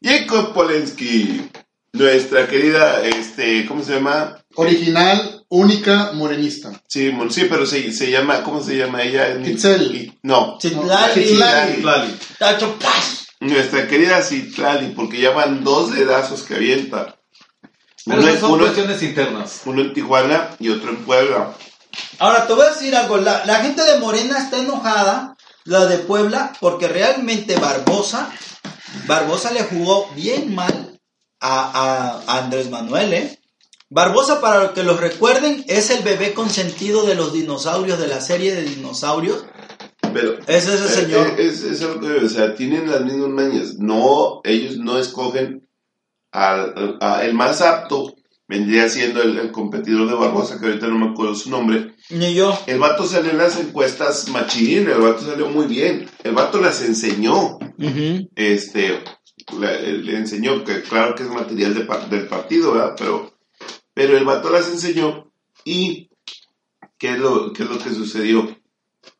Jacob Polensky, nuestra querida, este, ¿cómo se llama? Original, única, morenista. Sí, sí, pero se, se llama, ¿cómo se llama ella? Es mi- Itzel. y- No, Citlali. Citlali. Lali. Nuestra querida Citlali, porque ya van dos dedazos que avienta. Pero Uno, esas son uno- cuestiones internas. uno en Tijuana y otro en Puebla. Ahora te voy a decir algo. La, la gente de Morena está enojada, la de Puebla, porque realmente Barbosa, Barbosa le jugó bien mal a, a- a Andrés Manuel, ¿eh? Barbosa, para los que los recuerden, es el bebé consentido de los dinosaurios, de la serie de dinosaurios. Pero Es ese eh, señor. eh, es, es que, o sea, tienen las mismas mañas. No, ellos no escogen al, a- el más apto. Vendría siendo el, el competidor de Barbosa, que ahorita no me acuerdo su nombre. Ni yo. El vato salió en las encuestas machín, el vato salió muy bien. El vato las enseñó. este le enseñó que claro que es material de del partido ¿verdad? pero pero el vato las enseñó y qué es lo qué es lo que sucedió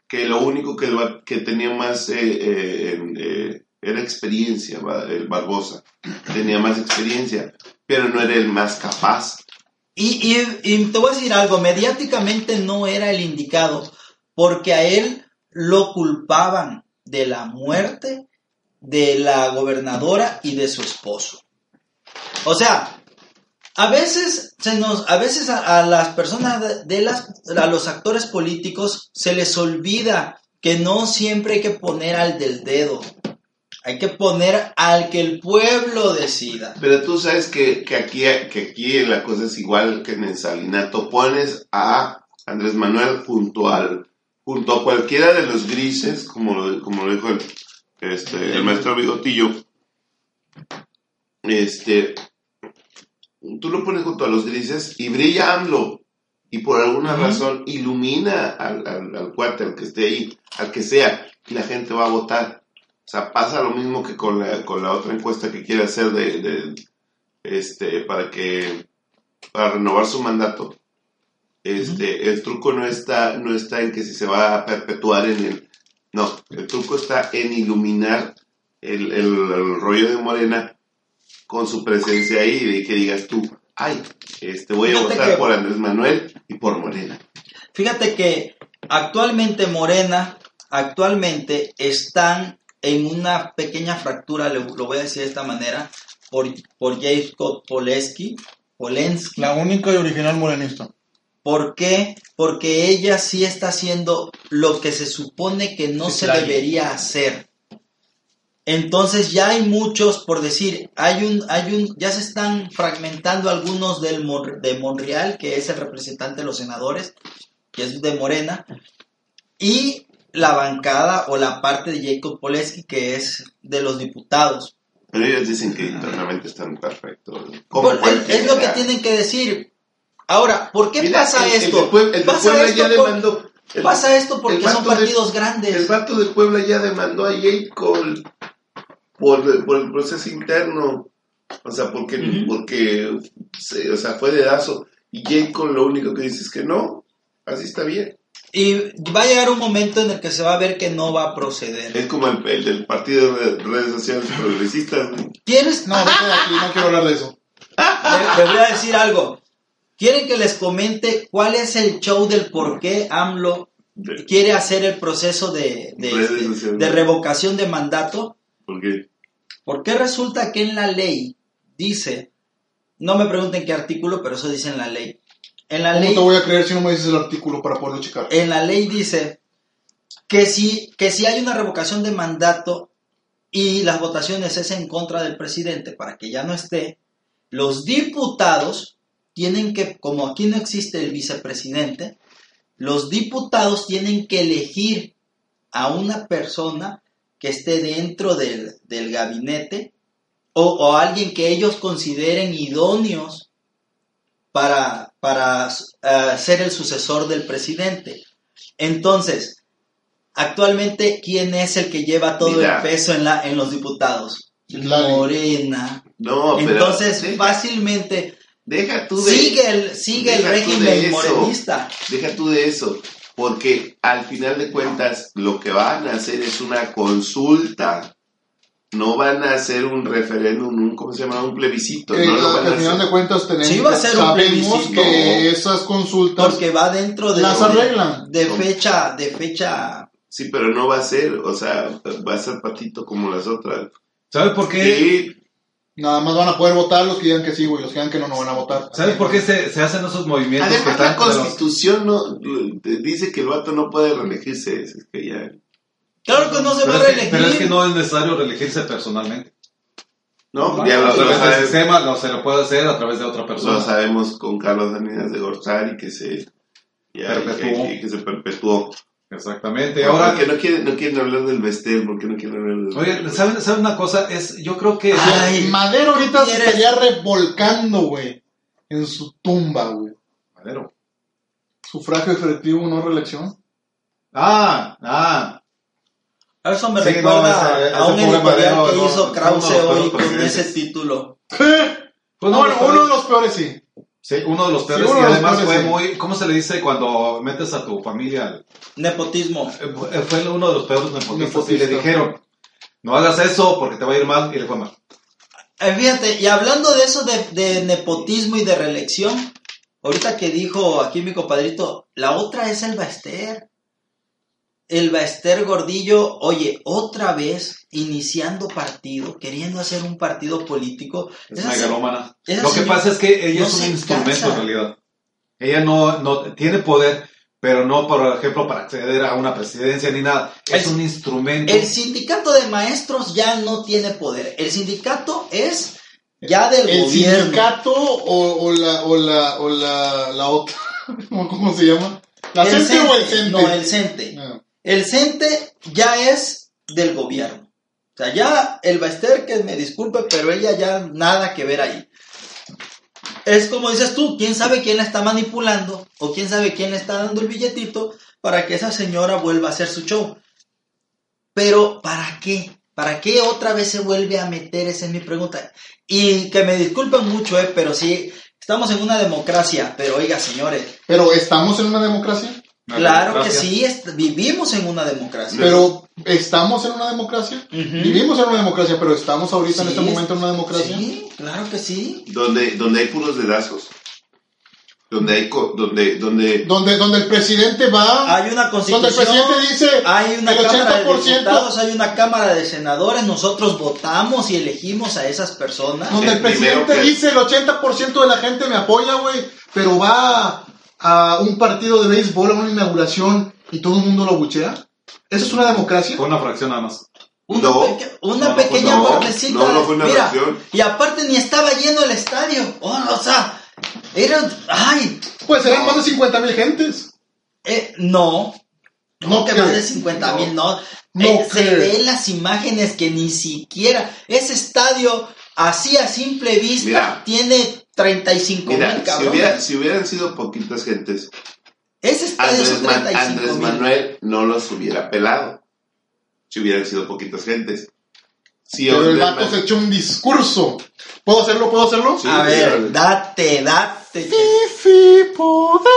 que lo único que, que tenía más eh, eh, eh, era experiencia el Barbosa tenía más experiencia pero no era el más capaz y- y te voy a decir algo, mediáticamente no era el indicado, porque a él lo culpaban de la muerte de la gobernadora y de su esposo. O sea, a veces se nos, a veces a, a las personas de, de las, a los actores políticos se les olvida que no siempre hay que poner al del dedo. Hay que poner al que el pueblo decida. Pero tú sabes que, que aquí, que aquí la cosa es igual que en el Salinato. Pones a Andrés Manuel junto al junto a cualquiera de los grises, como lo, como lo dijo el, este, el maestro Bigotillo. Este, tú lo pones junto a los grises y brilla AMLO. Y por alguna razón ilumina al, al, al cuate, al que esté ahí, al que sea, y la gente va a votar. O sea, pasa lo mismo que con la, con la otra encuesta que quiere hacer de, de, este, para que, para renovar su mandato. Este, el truco no está, no está en que si se va a perpetuar en el, no, el truco está en iluminar el, el, el rollo de Morena con su presencia ahí y que digas tú, ay, este, voy a votar que- por Andrés Manuel y por Morena. Fíjate que actualmente Morena, actualmente están en una pequeña fractura, lo, lo voy a decir de esta manera, por, por Jacob Polensky, Polensky. La única y original morenista. ¿Por qué? Porque ella sí está haciendo lo que se supone que no Sí, se claro. debería hacer. Entonces ya hay muchos, por decir, hay un, hay un, ya se están fragmentando algunos del Mon- de Monreal, que es el representante de los senadores, que es de Morena, y la bancada o la parte de Jacob Poleski, que es de los diputados. Pero ellos dicen que internamente están perfectos. Es, lo que tienen que decir. Ahora, ¿por qué Mira, pasa el- esto? Puebla- el de pasa Puebla esto ya por- demandó. el- Pasa esto porque son de- partidos grandes. El vato de Puebla ya demandó a J. Por, por el proceso interno. O sea, porque, Ujú. porque se- o sea, fue dedazo. Y J. Cole lo único que dice es que no, así está bien. Y va a llegar un momento en el que se va a ver que no va a proceder. Es como el, el del partido de redes sociales progresistas. ¿no? ¿Quieres? No, de aquí, no quiero hablar de eso. Le, le voy a decir algo. ¿Quieren que les comente cuál es el show del por qué AMLO De- quiere hacer el proceso de, de, Redes este, de revocación de mandato? Porque Porque resulta que en la ley dice, no me pregunten qué artículo, pero eso dice en la ley. En la ¿Cómo ley te voy a creer si no me dices el artículo para poderlo checar? en la ley dice que si, que si hay una revocación de mandato y las votaciones es en contra del presidente para que ya no esté, los diputados tienen que, como aquí no existe el vicepresidente, los diputados tienen que elegir a una persona que esté dentro del, del gabinete o, o alguien que ellos consideren idóneos para, para eh, ser el sucesor del presidente. Entonces, actualmente, ¿quién es el que lleva todo Mira. el peso en, la, en los diputados? Morena. no, pero Entonces, deja, fácilmente deja tú de sigue el, sigue el régimen morenista. Deja tú de eso, porque al final de cuentas lo que van a hacer es una consulta. No van a hacer un referéndum, un, ¿cómo se llama? Un plebiscito. Que, no lo que van a al final hacer. de cuentas tenemos, Sí va a ser un sabemos plebiscito. que esas consultas Porque va dentro de, las arreglan. de fecha, de fecha. Sí, pero no va a ser, o sea, va a ser patito como las otras. ¿Sabes por qué? Sí, Nada más van a poder votar los que digan que sí, güey. Los que digan que no, no van a votar. ¿Sabes por qué se, se hacen esos movimientos que Además, la constitución no, dice que el vato no puede reelegirse. Es que ya. Claro que no se Pero va a que, reelegir. pero es que no es necesario reelegirse personalmente. No, ya lo, a lo través del sistema lo, se lo puede hacer a través de otra lo persona. sabemos con Carlos Salinas de Gortari que se, ya, que se perpetuó. Exactamente. Ahora que no quieren, no quieren hablar del Vestel, porque no quieren hablar del oye, Vestel? ¿saben, ¿saben una cosa? Es, yo creo que... Ay, Madero ahorita se estaría revolcando, güey. En su tumba, güey. Madero. Sufragio efectivo, no reelección. Ah, ah. Eso me Sí, recuerda no, ese- a un editorial Madero, que no, hizo Krause no, no, hoy con ese título. Pues No, no, bueno, uno de los peores sí. Sí, uno de los peores Sí, y además peores, fue sí. muy... ¿Cómo se le dice cuando metes a tu familia? al- Nepotismo. Eh, Fue uno de los peores nepotistas y Nepotista. le dijeron, no hagas eso porque te va a ir mal y le fue mal. Eh, fíjate, y hablando de eso de, de nepotismo y de reelección, ahorita que dijo aquí mi compadrito, la otra es el Baester. El Baester Gordillo, oye, otra vez iniciando partido, queriendo hacer un partido político. Es Esa megalómana. esa Lo que pasa es que ella no es un instrumento cansa. en realidad. Ella no, no tiene poder, pero no, por ejemplo, para acceder a una presidencia ni nada. Es El- un instrumento. El sindicato de maestros ya no tiene poder. El sindicato es ya del El gobierno. sindicato o, o la, o la, o la, la otra. ¿Cómo se llama? ¿La El CENTE o el CENTE, CENTE? No, el CENTE. Ah. El CENTE ya es del gobierno. O sea, ya el Baester, que me disculpe, pero ella ya nada que ver ahí. Es como dices tú, quién sabe quién la está manipulando o quién sabe quién le está dando el billetito para que esa señora vuelva a hacer su show. Pero, ¿para qué? ¿Para qué otra vez se vuelve a meter? Esa es mi pregunta. Y que me disculpen mucho, eh, pero sí, Estamos en una democracia, pero oiga, señores, Pero ¿estamos en una democracia? Claro que sí, vivimos en una democracia. Pero ¿estamos en una democracia? Vivimos en una democracia, pero ¿estamos ahorita en este momento en una democracia? Sí, claro que sí. Donde, donde hay puros dedazos. Donde hay, co- donde, donde, Donde, donde el presidente va, Hay una donde constitución. el presidente dice Hay una el Cámara de 80%, Diputados, hay una Cámara de Senadores, nosotros votamos y elegimos a esas personas. donde el El primero presidente que- dice el 80% de la gente me apoya, güey, pero va a un partido de béisbol, a una inauguración y todo el mundo lo buchea. ¿Eso es una democracia? Fue una fracción nada más. Una, No. peque- una No, no, pequeña no, partecita. no, no fue una Mira, y aparte ni estaba lleno el estadio. Oh, o sea, eran, ay, Pues eran No. más de 50 mil gentes. eh, no, No que que- más de 50 mil, no. No Eh, se ven las imágenes que ni siquiera ese estadio, así a simple vista, Mira. tiene 35 mira, mil si, hubiera, si hubieran sido poquitas gentes, ese estadio Andrés, son Man- 35 Andrés mil. Manuel no los hubiera pelado. Si hubieran sido poquitas gentes. Si Pero el Andrés vato Man- se echó un discurso. ¿Puedo hacerlo? ¿Puedo hacerlo? Sí, A ver, sí, date, date. Fifi poder.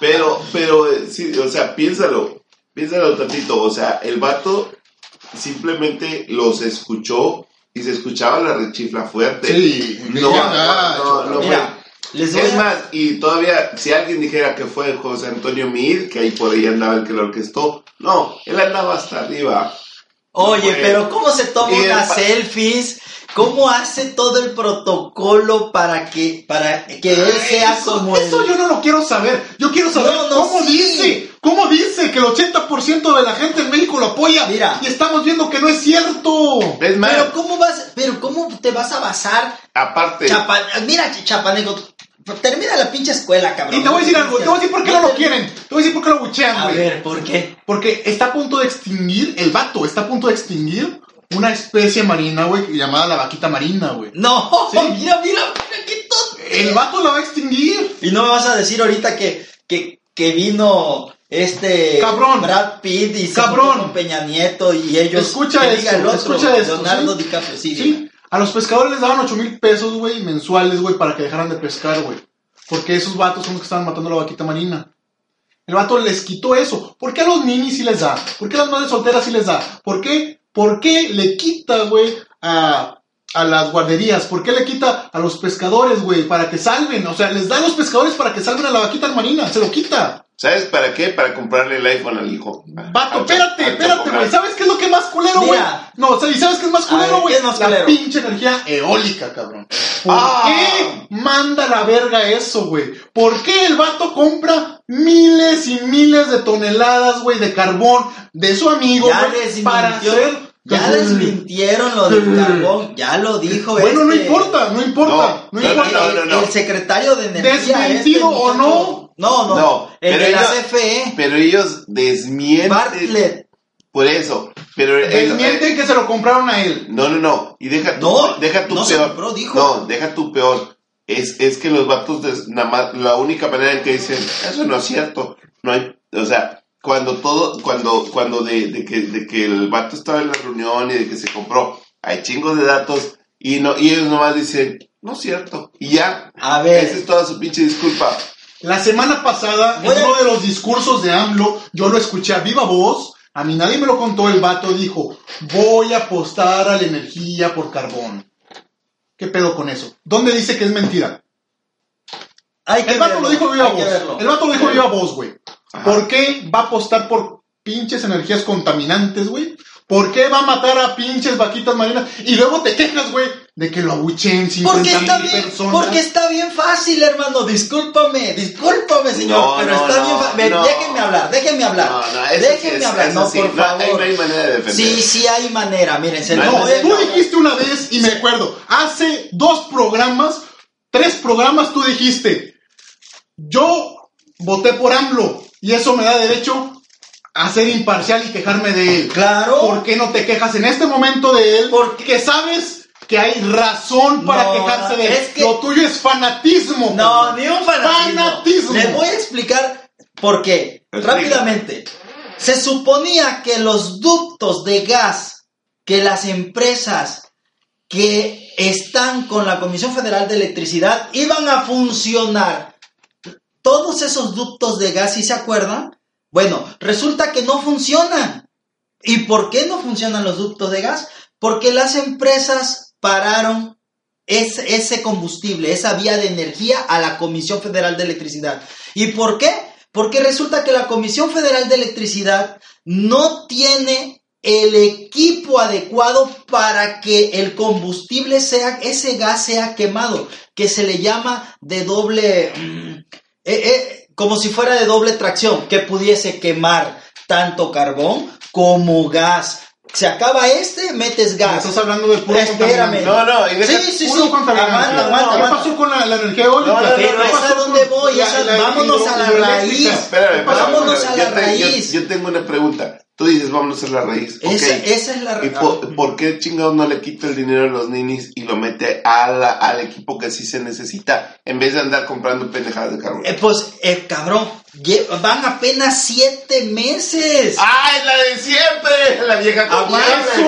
Pero, pero, eh, sí, o sea, piénsalo, piénsalo tantito, o sea, el vato simplemente los escuchó y se escuchaba la rechifla fuerte. Sí, no, bien no, no, Mira, fue. Es a... más, y todavía, si alguien dijera que fue José Antonio Mir, que ahí por ahí andaba el que lo orquestó, no, él andaba hasta arriba. Oye, pero ¿cómo se toma unas selfies? ¿Cómo hace todo el protocolo para que para que él sea eso, como eso el... yo no lo quiero saber. Yo quiero saber No, no, cómo sí. dice, cómo dice que el 80% de la gente en México lo apoya. Mira. Y estamos viendo que no es cierto. Es más, Pero cómo vas, pero cómo te vas a basar? aparte, Chapa, mira, Chapaneco, termina la pinche escuela, cabrón. Y te voy a decir algo, te voy a decir por qué no lo quieren. Te voy a decir por qué lo buchean, A güey. ver, ¿por qué? Porque está a punto de extinguir, el vato está a punto de extinguir una especie marina, güey, llamada la vaquita marina, güey. No, Sí. mira, mira, mira qué tonto. El vato la va a extinguir. Y no me vas a decir ahorita que, que, que vino este Cabrón. Brad Pitt y Cabrón. Peña Nieto y ellos Escucha esto, diga el otro, escucha esto, Leonardo ¿sí? DiCaprio, sí, a los pescadores les daban 8 mil pesos, güey, mensuales, güey, para que dejaran de pescar, güey. Porque esos vatos son los que estaban matando a la vaquita marina. El vato les quitó eso. ¿Por qué a los ninis sí les da? ¿Por qué a las madres solteras sí les da? ¿Por qué? ¿Por qué le quita, güey, a, a las guarderías? ¿Por qué le quita a los pescadores, güey, para que salven? O sea, les da a los pescadores para que salven a la vaquita marina. Se lo quita. ¿sabes para qué? Para comprarle el iPhone al hijo. Vato, espérate, espérate, güey. ¿Sabes qué es lo que más culero, güey? No, o sea, ¿y sabes qué es más culero, güey? ¿qué es La culero? pinche energía eólica, cabrón. ¿Por Ah. qué manda la verga eso, güey? ¿Por qué el vato compra miles y miles de toneladas, güey, de carbón de su amigo, Ya güey, para hacer... ya desmintieron lo del carbón, ya lo dijo Bueno, no este- importa, no importa, no, No, no, importa. no, no, no. El secretario de energía. Desmentido este o muchacho- No, no, No, el pero de la ellos- CFE, Pero ellos desmienten. Bartlett. Por eso. Pero el- Desmienten que se lo compraron a él. No, no, no. Y deja tu, No, deja tu no se peor. compró, dijo. No, deja tu peor. Es, es que los vatos, des- nada más, la única manera en que dicen, eso no es cierto. No hay, o sea, cuando todo, cuando, cuando de, de que, de que el vato estaba en la reunión y de que se compró, hay chingos de datos y no, y ellos nomás dicen, no es cierto. Y ya. A ver. Esa es toda su pinche disculpa. La semana pasada, en uno de los discursos de AMLO, yo lo escuché a viva voz, a mí nadie me lo contó, el vato dijo, voy a apostar a la energía por carbón. ¿Qué pedo con eso? ¿Dónde dice que es mentira? Hay que El vato verlo, lo dijo a viva voz. El vato lo dijo a viva voz, güey. Ajá. ¿Por qué va a apostar por pinches energías contaminantes, güey? ¿Por qué va a matar a pinches vaquitas marinas? Y luego te quejas, güey, de que lo abuchen 50 Porque está mil bien, personas. porque está bien fácil, hermano. Discúlpame, discúlpame, señor. No, pero no, está no, bien fácil. no. Déjenme hablar, déjenme hablar. No, no, eso sí déjenme es- hablar, no, sí, por favor. no hay manera de defender. Sí, sí hay manera. Miren, se No, tú dijiste una vez, y me acuerdo, hace dos programas, tres programas, tú dijiste, yo voté por AMLO, y eso me da derecho a ser imparcial y quejarme de él. Claro. ¿Por qué no te quejas en este momento de él? Porque- sabes que hay razón para No, quejarse de él. es que- Lo tuyo es fanatismo. No, cabrón. ni un fanatismo. Fanatismo. Les voy a explicar por qué. Rápidamente. Se suponía que los ductos de gas que las empresas que están con la Comisión Federal de Electricidad iban a funcionar todos esos ductos de gas, ¿sí se acuerdan? Bueno, resulta que no funcionan. ¿Y por qué no funcionan los ductos de gas? Porque las empresas pararon ese, ese combustible, esa vía de energía a la Comisión Federal de Electricidad. ¿Y por qué? Porque resulta que la Comisión Federal de Electricidad no tiene el equipo adecuado para que el combustible sea, ese gas sea quemado, que se le llama de doble, mm, eh, eh, como si fuera de doble tracción, que pudiese quemar tanto carbón como gas. Se acaba este, metes gas. Estás hablando de puro Espérame. No, no, y Sí, sí, Puro sí. Aguanta, aguanta, ¿Qué pasó con la, la energía eólica? No, no, no, ¿Qué Pero es a donde voy, la- la vámonos a la raíz. Espérame, Vámonos a la yo- raíz. Yo, tengo una pregunta. Tú dices, vámonos a la raíz. Esa, esa es la ¿Y por, por qué chingados no le quita el dinero a los ninis y lo mete a la- al equipo que sí se necesita en vez de andar comprando pendejadas de carbón? Eh, pues, eh, cabrón, van apenas siete meses. ¡Ah, es la de siempre! La vieja confiable.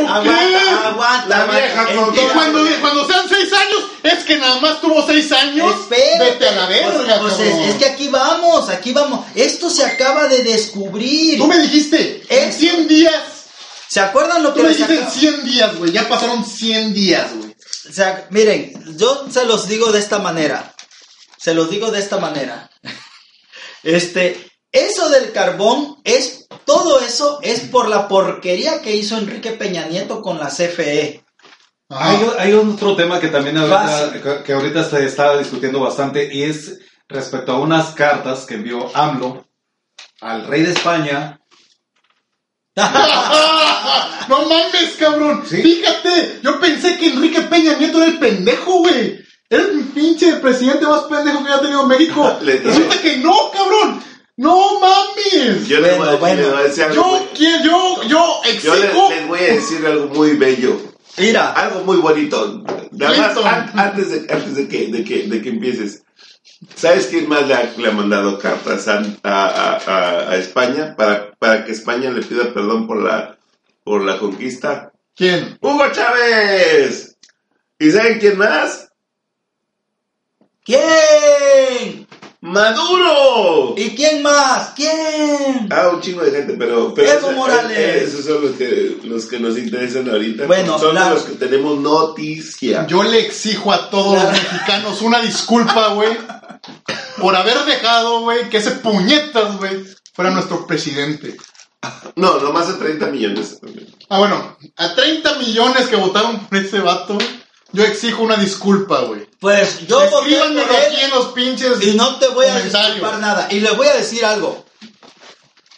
aguanta, aguanta, La aguanta. vieja Entiende- con- Y cuando, cuando sean seis años, es que nada más tuvo seis años. Espérate, Vete a la verga, pues, pues, es, es que aquí vamos, aquí vamos. Esto se acaba de descubrir. Tú me dijiste, en Es- 100 días. ¿Se acuerdan lo Tú que me les dijiste en acabo- 100 días, güey. Ya pasaron 100 días, güey. O sea, miren, yo se los digo de esta manera. Se los digo de esta manera. Este, eso del carbón es, todo eso es por la porquería que hizo Enrique Peña Nieto con la. CFE. Hay, hay otro tema que también ahorita, que- que ahorita se está discutiendo bastante y es respecto a unas cartas que envió AMLO al rey de España. no mames, cabrón. ¿Sí? Fíjate, yo pensé que Enrique Peña Nieto era el pendejo, güey. Era el pinche presidente más pendejo que ha tenido México. Resulta que no, cabrón. No mames. Yo les Bueno, voy a decir- bueno. voy a decir algo Yo quiero, yo, yo Yo les, exijo. les voy a decir algo muy bello, Mira, algo muy bonito. Nada más, Clinton. an- antes, de, antes de, que, de, que, de que empieces. ¿Sabes quién más le ha, le ha mandado cartas a, a, a- a- a España para, para que España le pida perdón por la, por la conquista? ¿Quién? ¡Hugo Chávez! ¿Y saben quién más? ¿Quién? ¡Maduro! ¿Y quién más? ¿Quién? Ah, un chingo de gente, pero... pero Evo Morales. eh, Esos son los que, los que nos interesan ahorita. Bueno, son la- los que tenemos noticia. Yo le exijo a todos los mexicanos una disculpa, güey, por haber dejado, güey, que ese puñetas, güey, fuera nuestro presidente. No, nomás a 30 millones. Ah, bueno, a 30 millones que votaron por ese vato, yo exijo una disculpa, güey. Pues yo voté por aquí en los pinches. Y no te voy a disculpar nada. Y les voy a decir algo.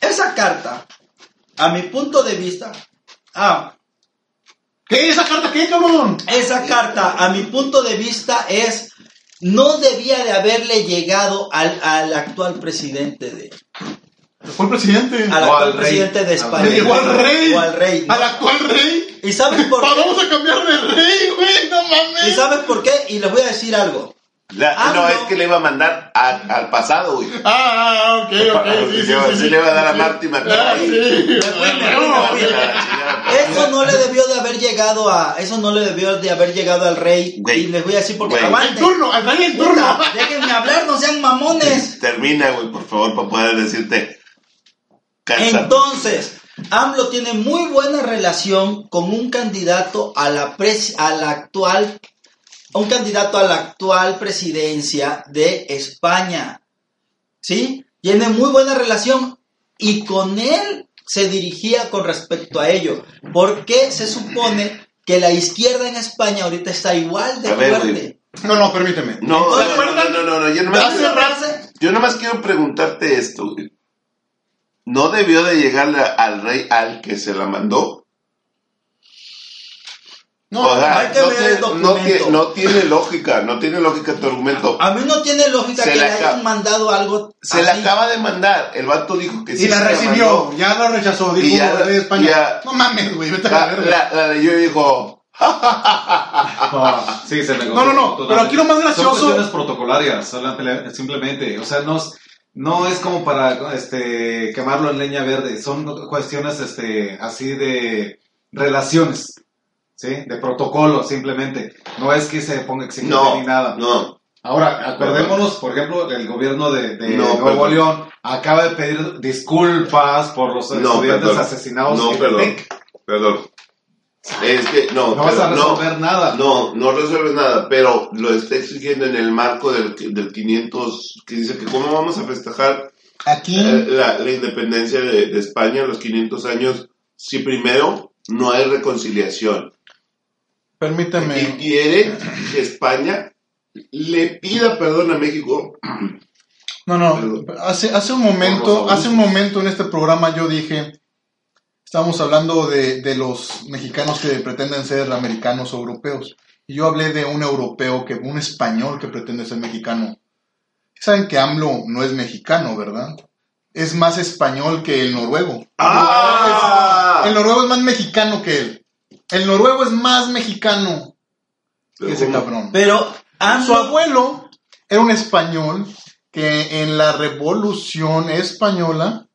Esa carta, a mi punto de vista, ah, ¿Qué? ¿Esa carta qué, cabrón? esa carta, a mi punto de vista, es, no debía de haberle llegado al, al actual presidente de, Fue el presidente. al O actual al rey. presidente de Al España. Le al rey. O al rey. Al actual rey. ¿Y sabes por qué? Vamos a cambiar de rey, güey, no mames. ¿Y sabes por qué? Y les voy a decir algo. La- Ah, no, no. es que le iba a mandar a- al pasado, güey. Ah, ok, ok. Sí, sí, Sí, sí, sí le va a dar a Marty Ah, McFly. Eso no le debió de haber llegado a, eso no le debió de haber llegado al rey. Güey. Y les voy a decir porque aguanten. turno, al rey en turno. Déjenme hablar, no sean mamones. Termina, güey, por favor, para poder decirte. Cansa. Entonces, AMLO tiene muy buena relación con un candidato a la, pres- a la actual, un candidato a la actual presidencia de España. ¿Sí? Tiene muy buena relación y con él se dirigía con respecto a ello. Porque se supone que la izquierda en España ahorita está igual de ver, fuerte. No, no, permíteme. No, ¿Se no, no, no, no, no, yo ¿De nomás, yo nomás quiero preguntarte esto, güey. ¿No debió de llegarle al rey al que se la mandó? No, o sea, hay que no, ver tiene, el no, tiene, no tiene lógica, no tiene lógica tu argumento. A mí no tiene lógica Se que le le hayan mandado algo Se la así. acaba de mandar, el vato dijo que sí. Y la recibió, mandó. ya la rechazó, Y dijo ya la- el rey de España. ya- No mames, güey, vete a la La, verga. la, la leyó y dijo, Ah, sí, se negó. No, no, no, Totalmente. pero aquí lo más gracioso- Son cuestiones protocolarias, simplemente. O sea, no es, no es como para este, quemarlo en leña verde. Son cuestiones este, así de relaciones. ¿sí? De protocolo, simplemente. No es que se ponga exigente No, ni nada. no. Ahora, acordémonos, por ejemplo, el gobierno de, de No, Nuevo perdón. León acaba de pedir disculpas por los No, estudiantes perdón. asesinados No, en perdón. Perdón. Es que no, No vas a resolver nada. No, no resuelves nada, pero lo está exigiendo en el marco del, del 500, que dice que cómo vamos a festejar Aquí, eh, la, la independencia de, de España, los 500 años, si primero no hay reconciliación. Y permíteme. quiere que España le pida perdón a México. No, no, Perdón. hace, hace un momento, hace un momento en este programa yo dije, estábamos hablando de, de los mexicanos que pretenden ser americanos o europeos. Y yo hablé de un europeo, que un español que pretende ser mexicano. Saben que AMLO no es mexicano, ¿verdad? Es más español que el noruego. ¡Ah! El noruego es más mexicano que él. El noruego es más mexicano que ese cabrón. Pero Su AMLO, abuelo era un español que en la revolución española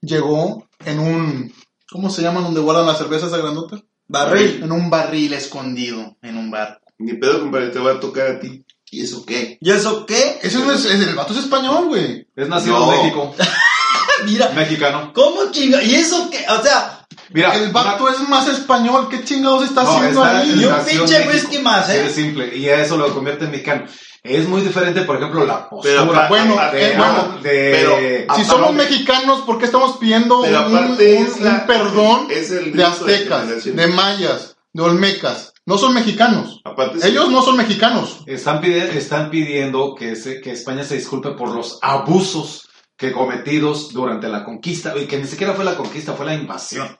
llegó en un, ¿cómo se llama donde guardan las cervezas a grandota? barril. En un barril escondido, en un barco. Ni pedo, compadre, te va a tocar a ti. ¿Y eso qué? ¿Y eso qué? Ese no es, es- el vato es español, güey. Es nacido No. en México, Mira, mexicano. ¿cómo chinga? ¿Y eso qué? O sea, Mira, El vato una- es más español. ¿Qué chingados está No, haciendo ahí? Y un pinche whisky más, ¿eh? Es simple, y a eso lo convierte en mexicano. Es muy diferente, por ejemplo, la Pero postura bueno, de, eh, bueno, de- pero- Si somos no. mexicanos, ¿por qué estamos pidiendo Pero un, un- es un la- perdón es el de aztecas, de mayas, de olmecas? No son mexicanos. Aparte, sí. Ellos no son mexicanos. Están, pide- están pidiendo que, se- que España se disculpe por los abusos que cometidos durante la conquista, y que ni siquiera fue la conquista, fue la invasión.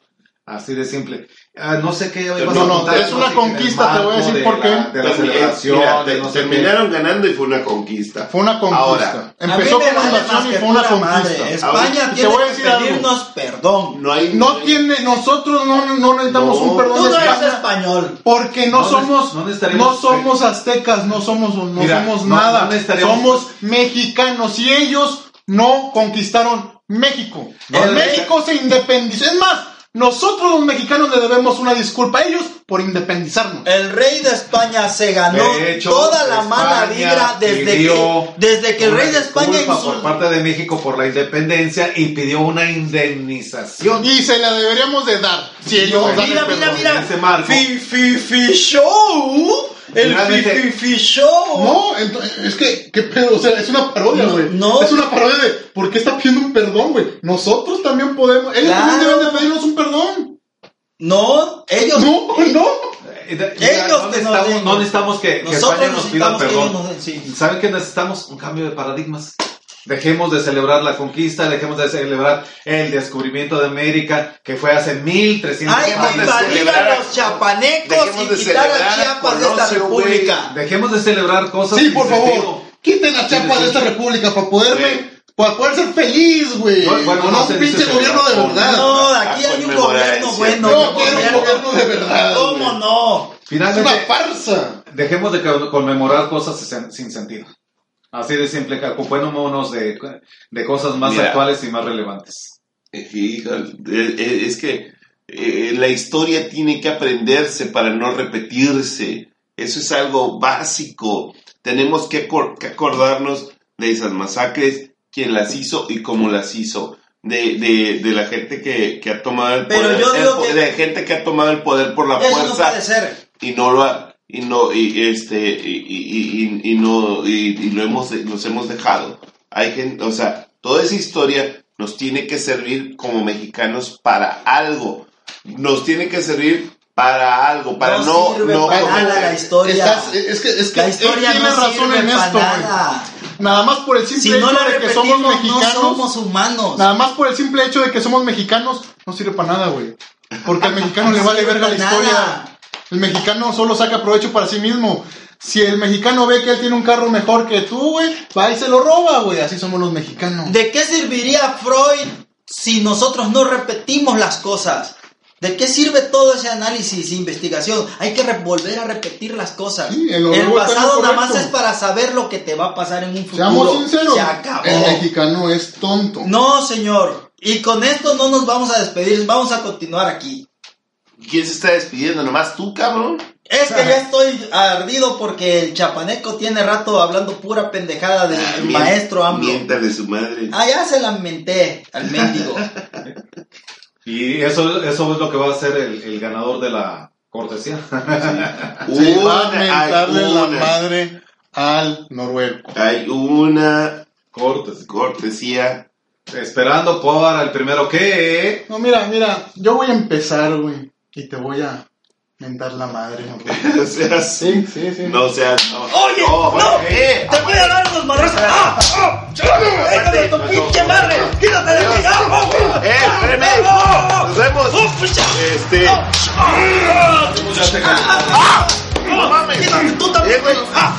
Así de simple. Ah, no sé qué ibas No, a no, es una en conquista, te voy a decir de por qué. De la celebración, mira, de te- no sé qué. terminaron ganando y fue una conquista. Fue una conquista. Ahora, Empezó vale invasión y fue una madre. conquista. España tiene que algo. pedirnos perdón. No hay. No tiene, nosotros no, no necesitamos un perdón Tú no eres español. porque no, somos, no somos aztecas, no somos, no Mira, somos nada, somos mexicanos y ellos no conquistaron México. Necesita- México se independizó. Es más, nosotros los mexicanos le debemos una disculpa a ellos por independizarnos. El rey de España se ganó hecho, toda la mala España vibra desde que, desde que el rey de España disculpa por parte de México por la independencia y pidió una indemnización. Y se la deberíamos de dar si ellos nos dan Mira, mira, mira. Marco. Fi, fi, fi show. El fi, Realmente- fi, fi show. No, es que, ¿qué pedo? O sea, es una parodia, güey. no. Es una parodia de, ¿por qué está pidiendo un perdón, güey? Nosotros también podemos, ellos Claro. también deben de pedirnos un perdón. No, ellos. No, no. Eh, Ellos no, que nos necesitamos, den. no necesitamos que, que Nosotros España nos pida necesitamos que perdón. ellos nos den, sí. ¿Saben qué necesitamos? Un cambio de paradigmas. Dejemos de celebrar la conquista, dejemos de celebrar el descubrimiento de América, que fue hace 1300 Hay Dejemos que los chapanecos dejemos y de quitar a Chiapas de esta república. Dejemos de celebrar cosas Sí, sin por sentido. favor. Quiten a Chiapas de esta república para poderme, para poder ser feliz, güey. No, bueno, no, no un se pinche gobierno de verdad. No, aquí hay un gobierno es bueno. Un quiero un gobierno de verdad. ¿Cómo no? Es Finalmente, una farsa. dejemos de co- conmemorar cosas sin sentido. Así de simple, ocupémonos de, de cosas más Mira. actuales y más relevantes. Eh, eh, eh, es que eh, la historia tiene que aprenderse para no repetirse. Eso es algo básico. Tenemos que, acor- que acordarnos de esas masacres, quién las hizo y cómo las hizo. De, de, de la gente que, que ha tomado el Pero poder. yo el digo po- que- de gente que ha tomado el poder por la Eso no fuerza puede ser. y no lo ha, y no y este y, y- y- y no y, y lo hemos nos hemos dejado hay gente o sea toda esa historia nos tiene que servir como mexicanos para algo nos tiene que servir para algo para no No sirve no para nada la historia. Estás- es que, es que La él historia tiene no razón sirve en para esto, güey. nada. Nada más por el simple Si no hecho la de que somos repetimos, no mexicanos. somos humanos. Nada más por el simple hecho de que somos mexicanos, no sirve para nada, güey. Porque al mexicano le vale verga la Nada. historia. El mexicano solo saca provecho para sí mismo. Si el mexicano ve que él tiene un carro mejor que tú, güey, va y se lo roba, güey. Así somos los mexicanos. ¿De qué serviría Freud si nosotros no repetimos las cosas? ¿De qué sirve todo ese análisis e investigación? Hay que volver a repetir las cosas. Sí, el el pasado nada más es para saber lo que te va a pasar en un futuro. Seamos sinceros, Se acabó. el mexicano es tonto. No, señor. Y con esto no nos vamos a despedir, vamos a continuar aquí. ¿Quién se está despidiendo? ¿Nomás tú, cabrón? Es que ya estoy ardido porque el chapaneco tiene rato hablando pura pendejada del Ah, mien- maestro AMLO. Miéntale su madre. Ah, ya se la menté al mendigo. Y eso, eso es lo que va a ser el, el ganador de la cortesía. Va a Una, mentarle la madre al noruego. Hay una Cortes. cortesía. Esperando por el primero que... No, mira, mira, yo voy a empezar, güey. Y te voy a mentar la madre. No seas. Sí, sí, sí. No seas. No. Oye, no, no, eh. te voy a dar unos madrazos. ¡Ah! ¡Ah! ¡Déjame tu pinche madre! ¡Quítate de aquí! ¡Ah! ¡Ah! ¡Ah! ¡Eh, espérame! ¡Ah! ¡Nos vemos! ¡Ah! pucha! Este. ¡Ah! ¡No mames! ¡Quítate tú también! Eh, güey. ¡Ah!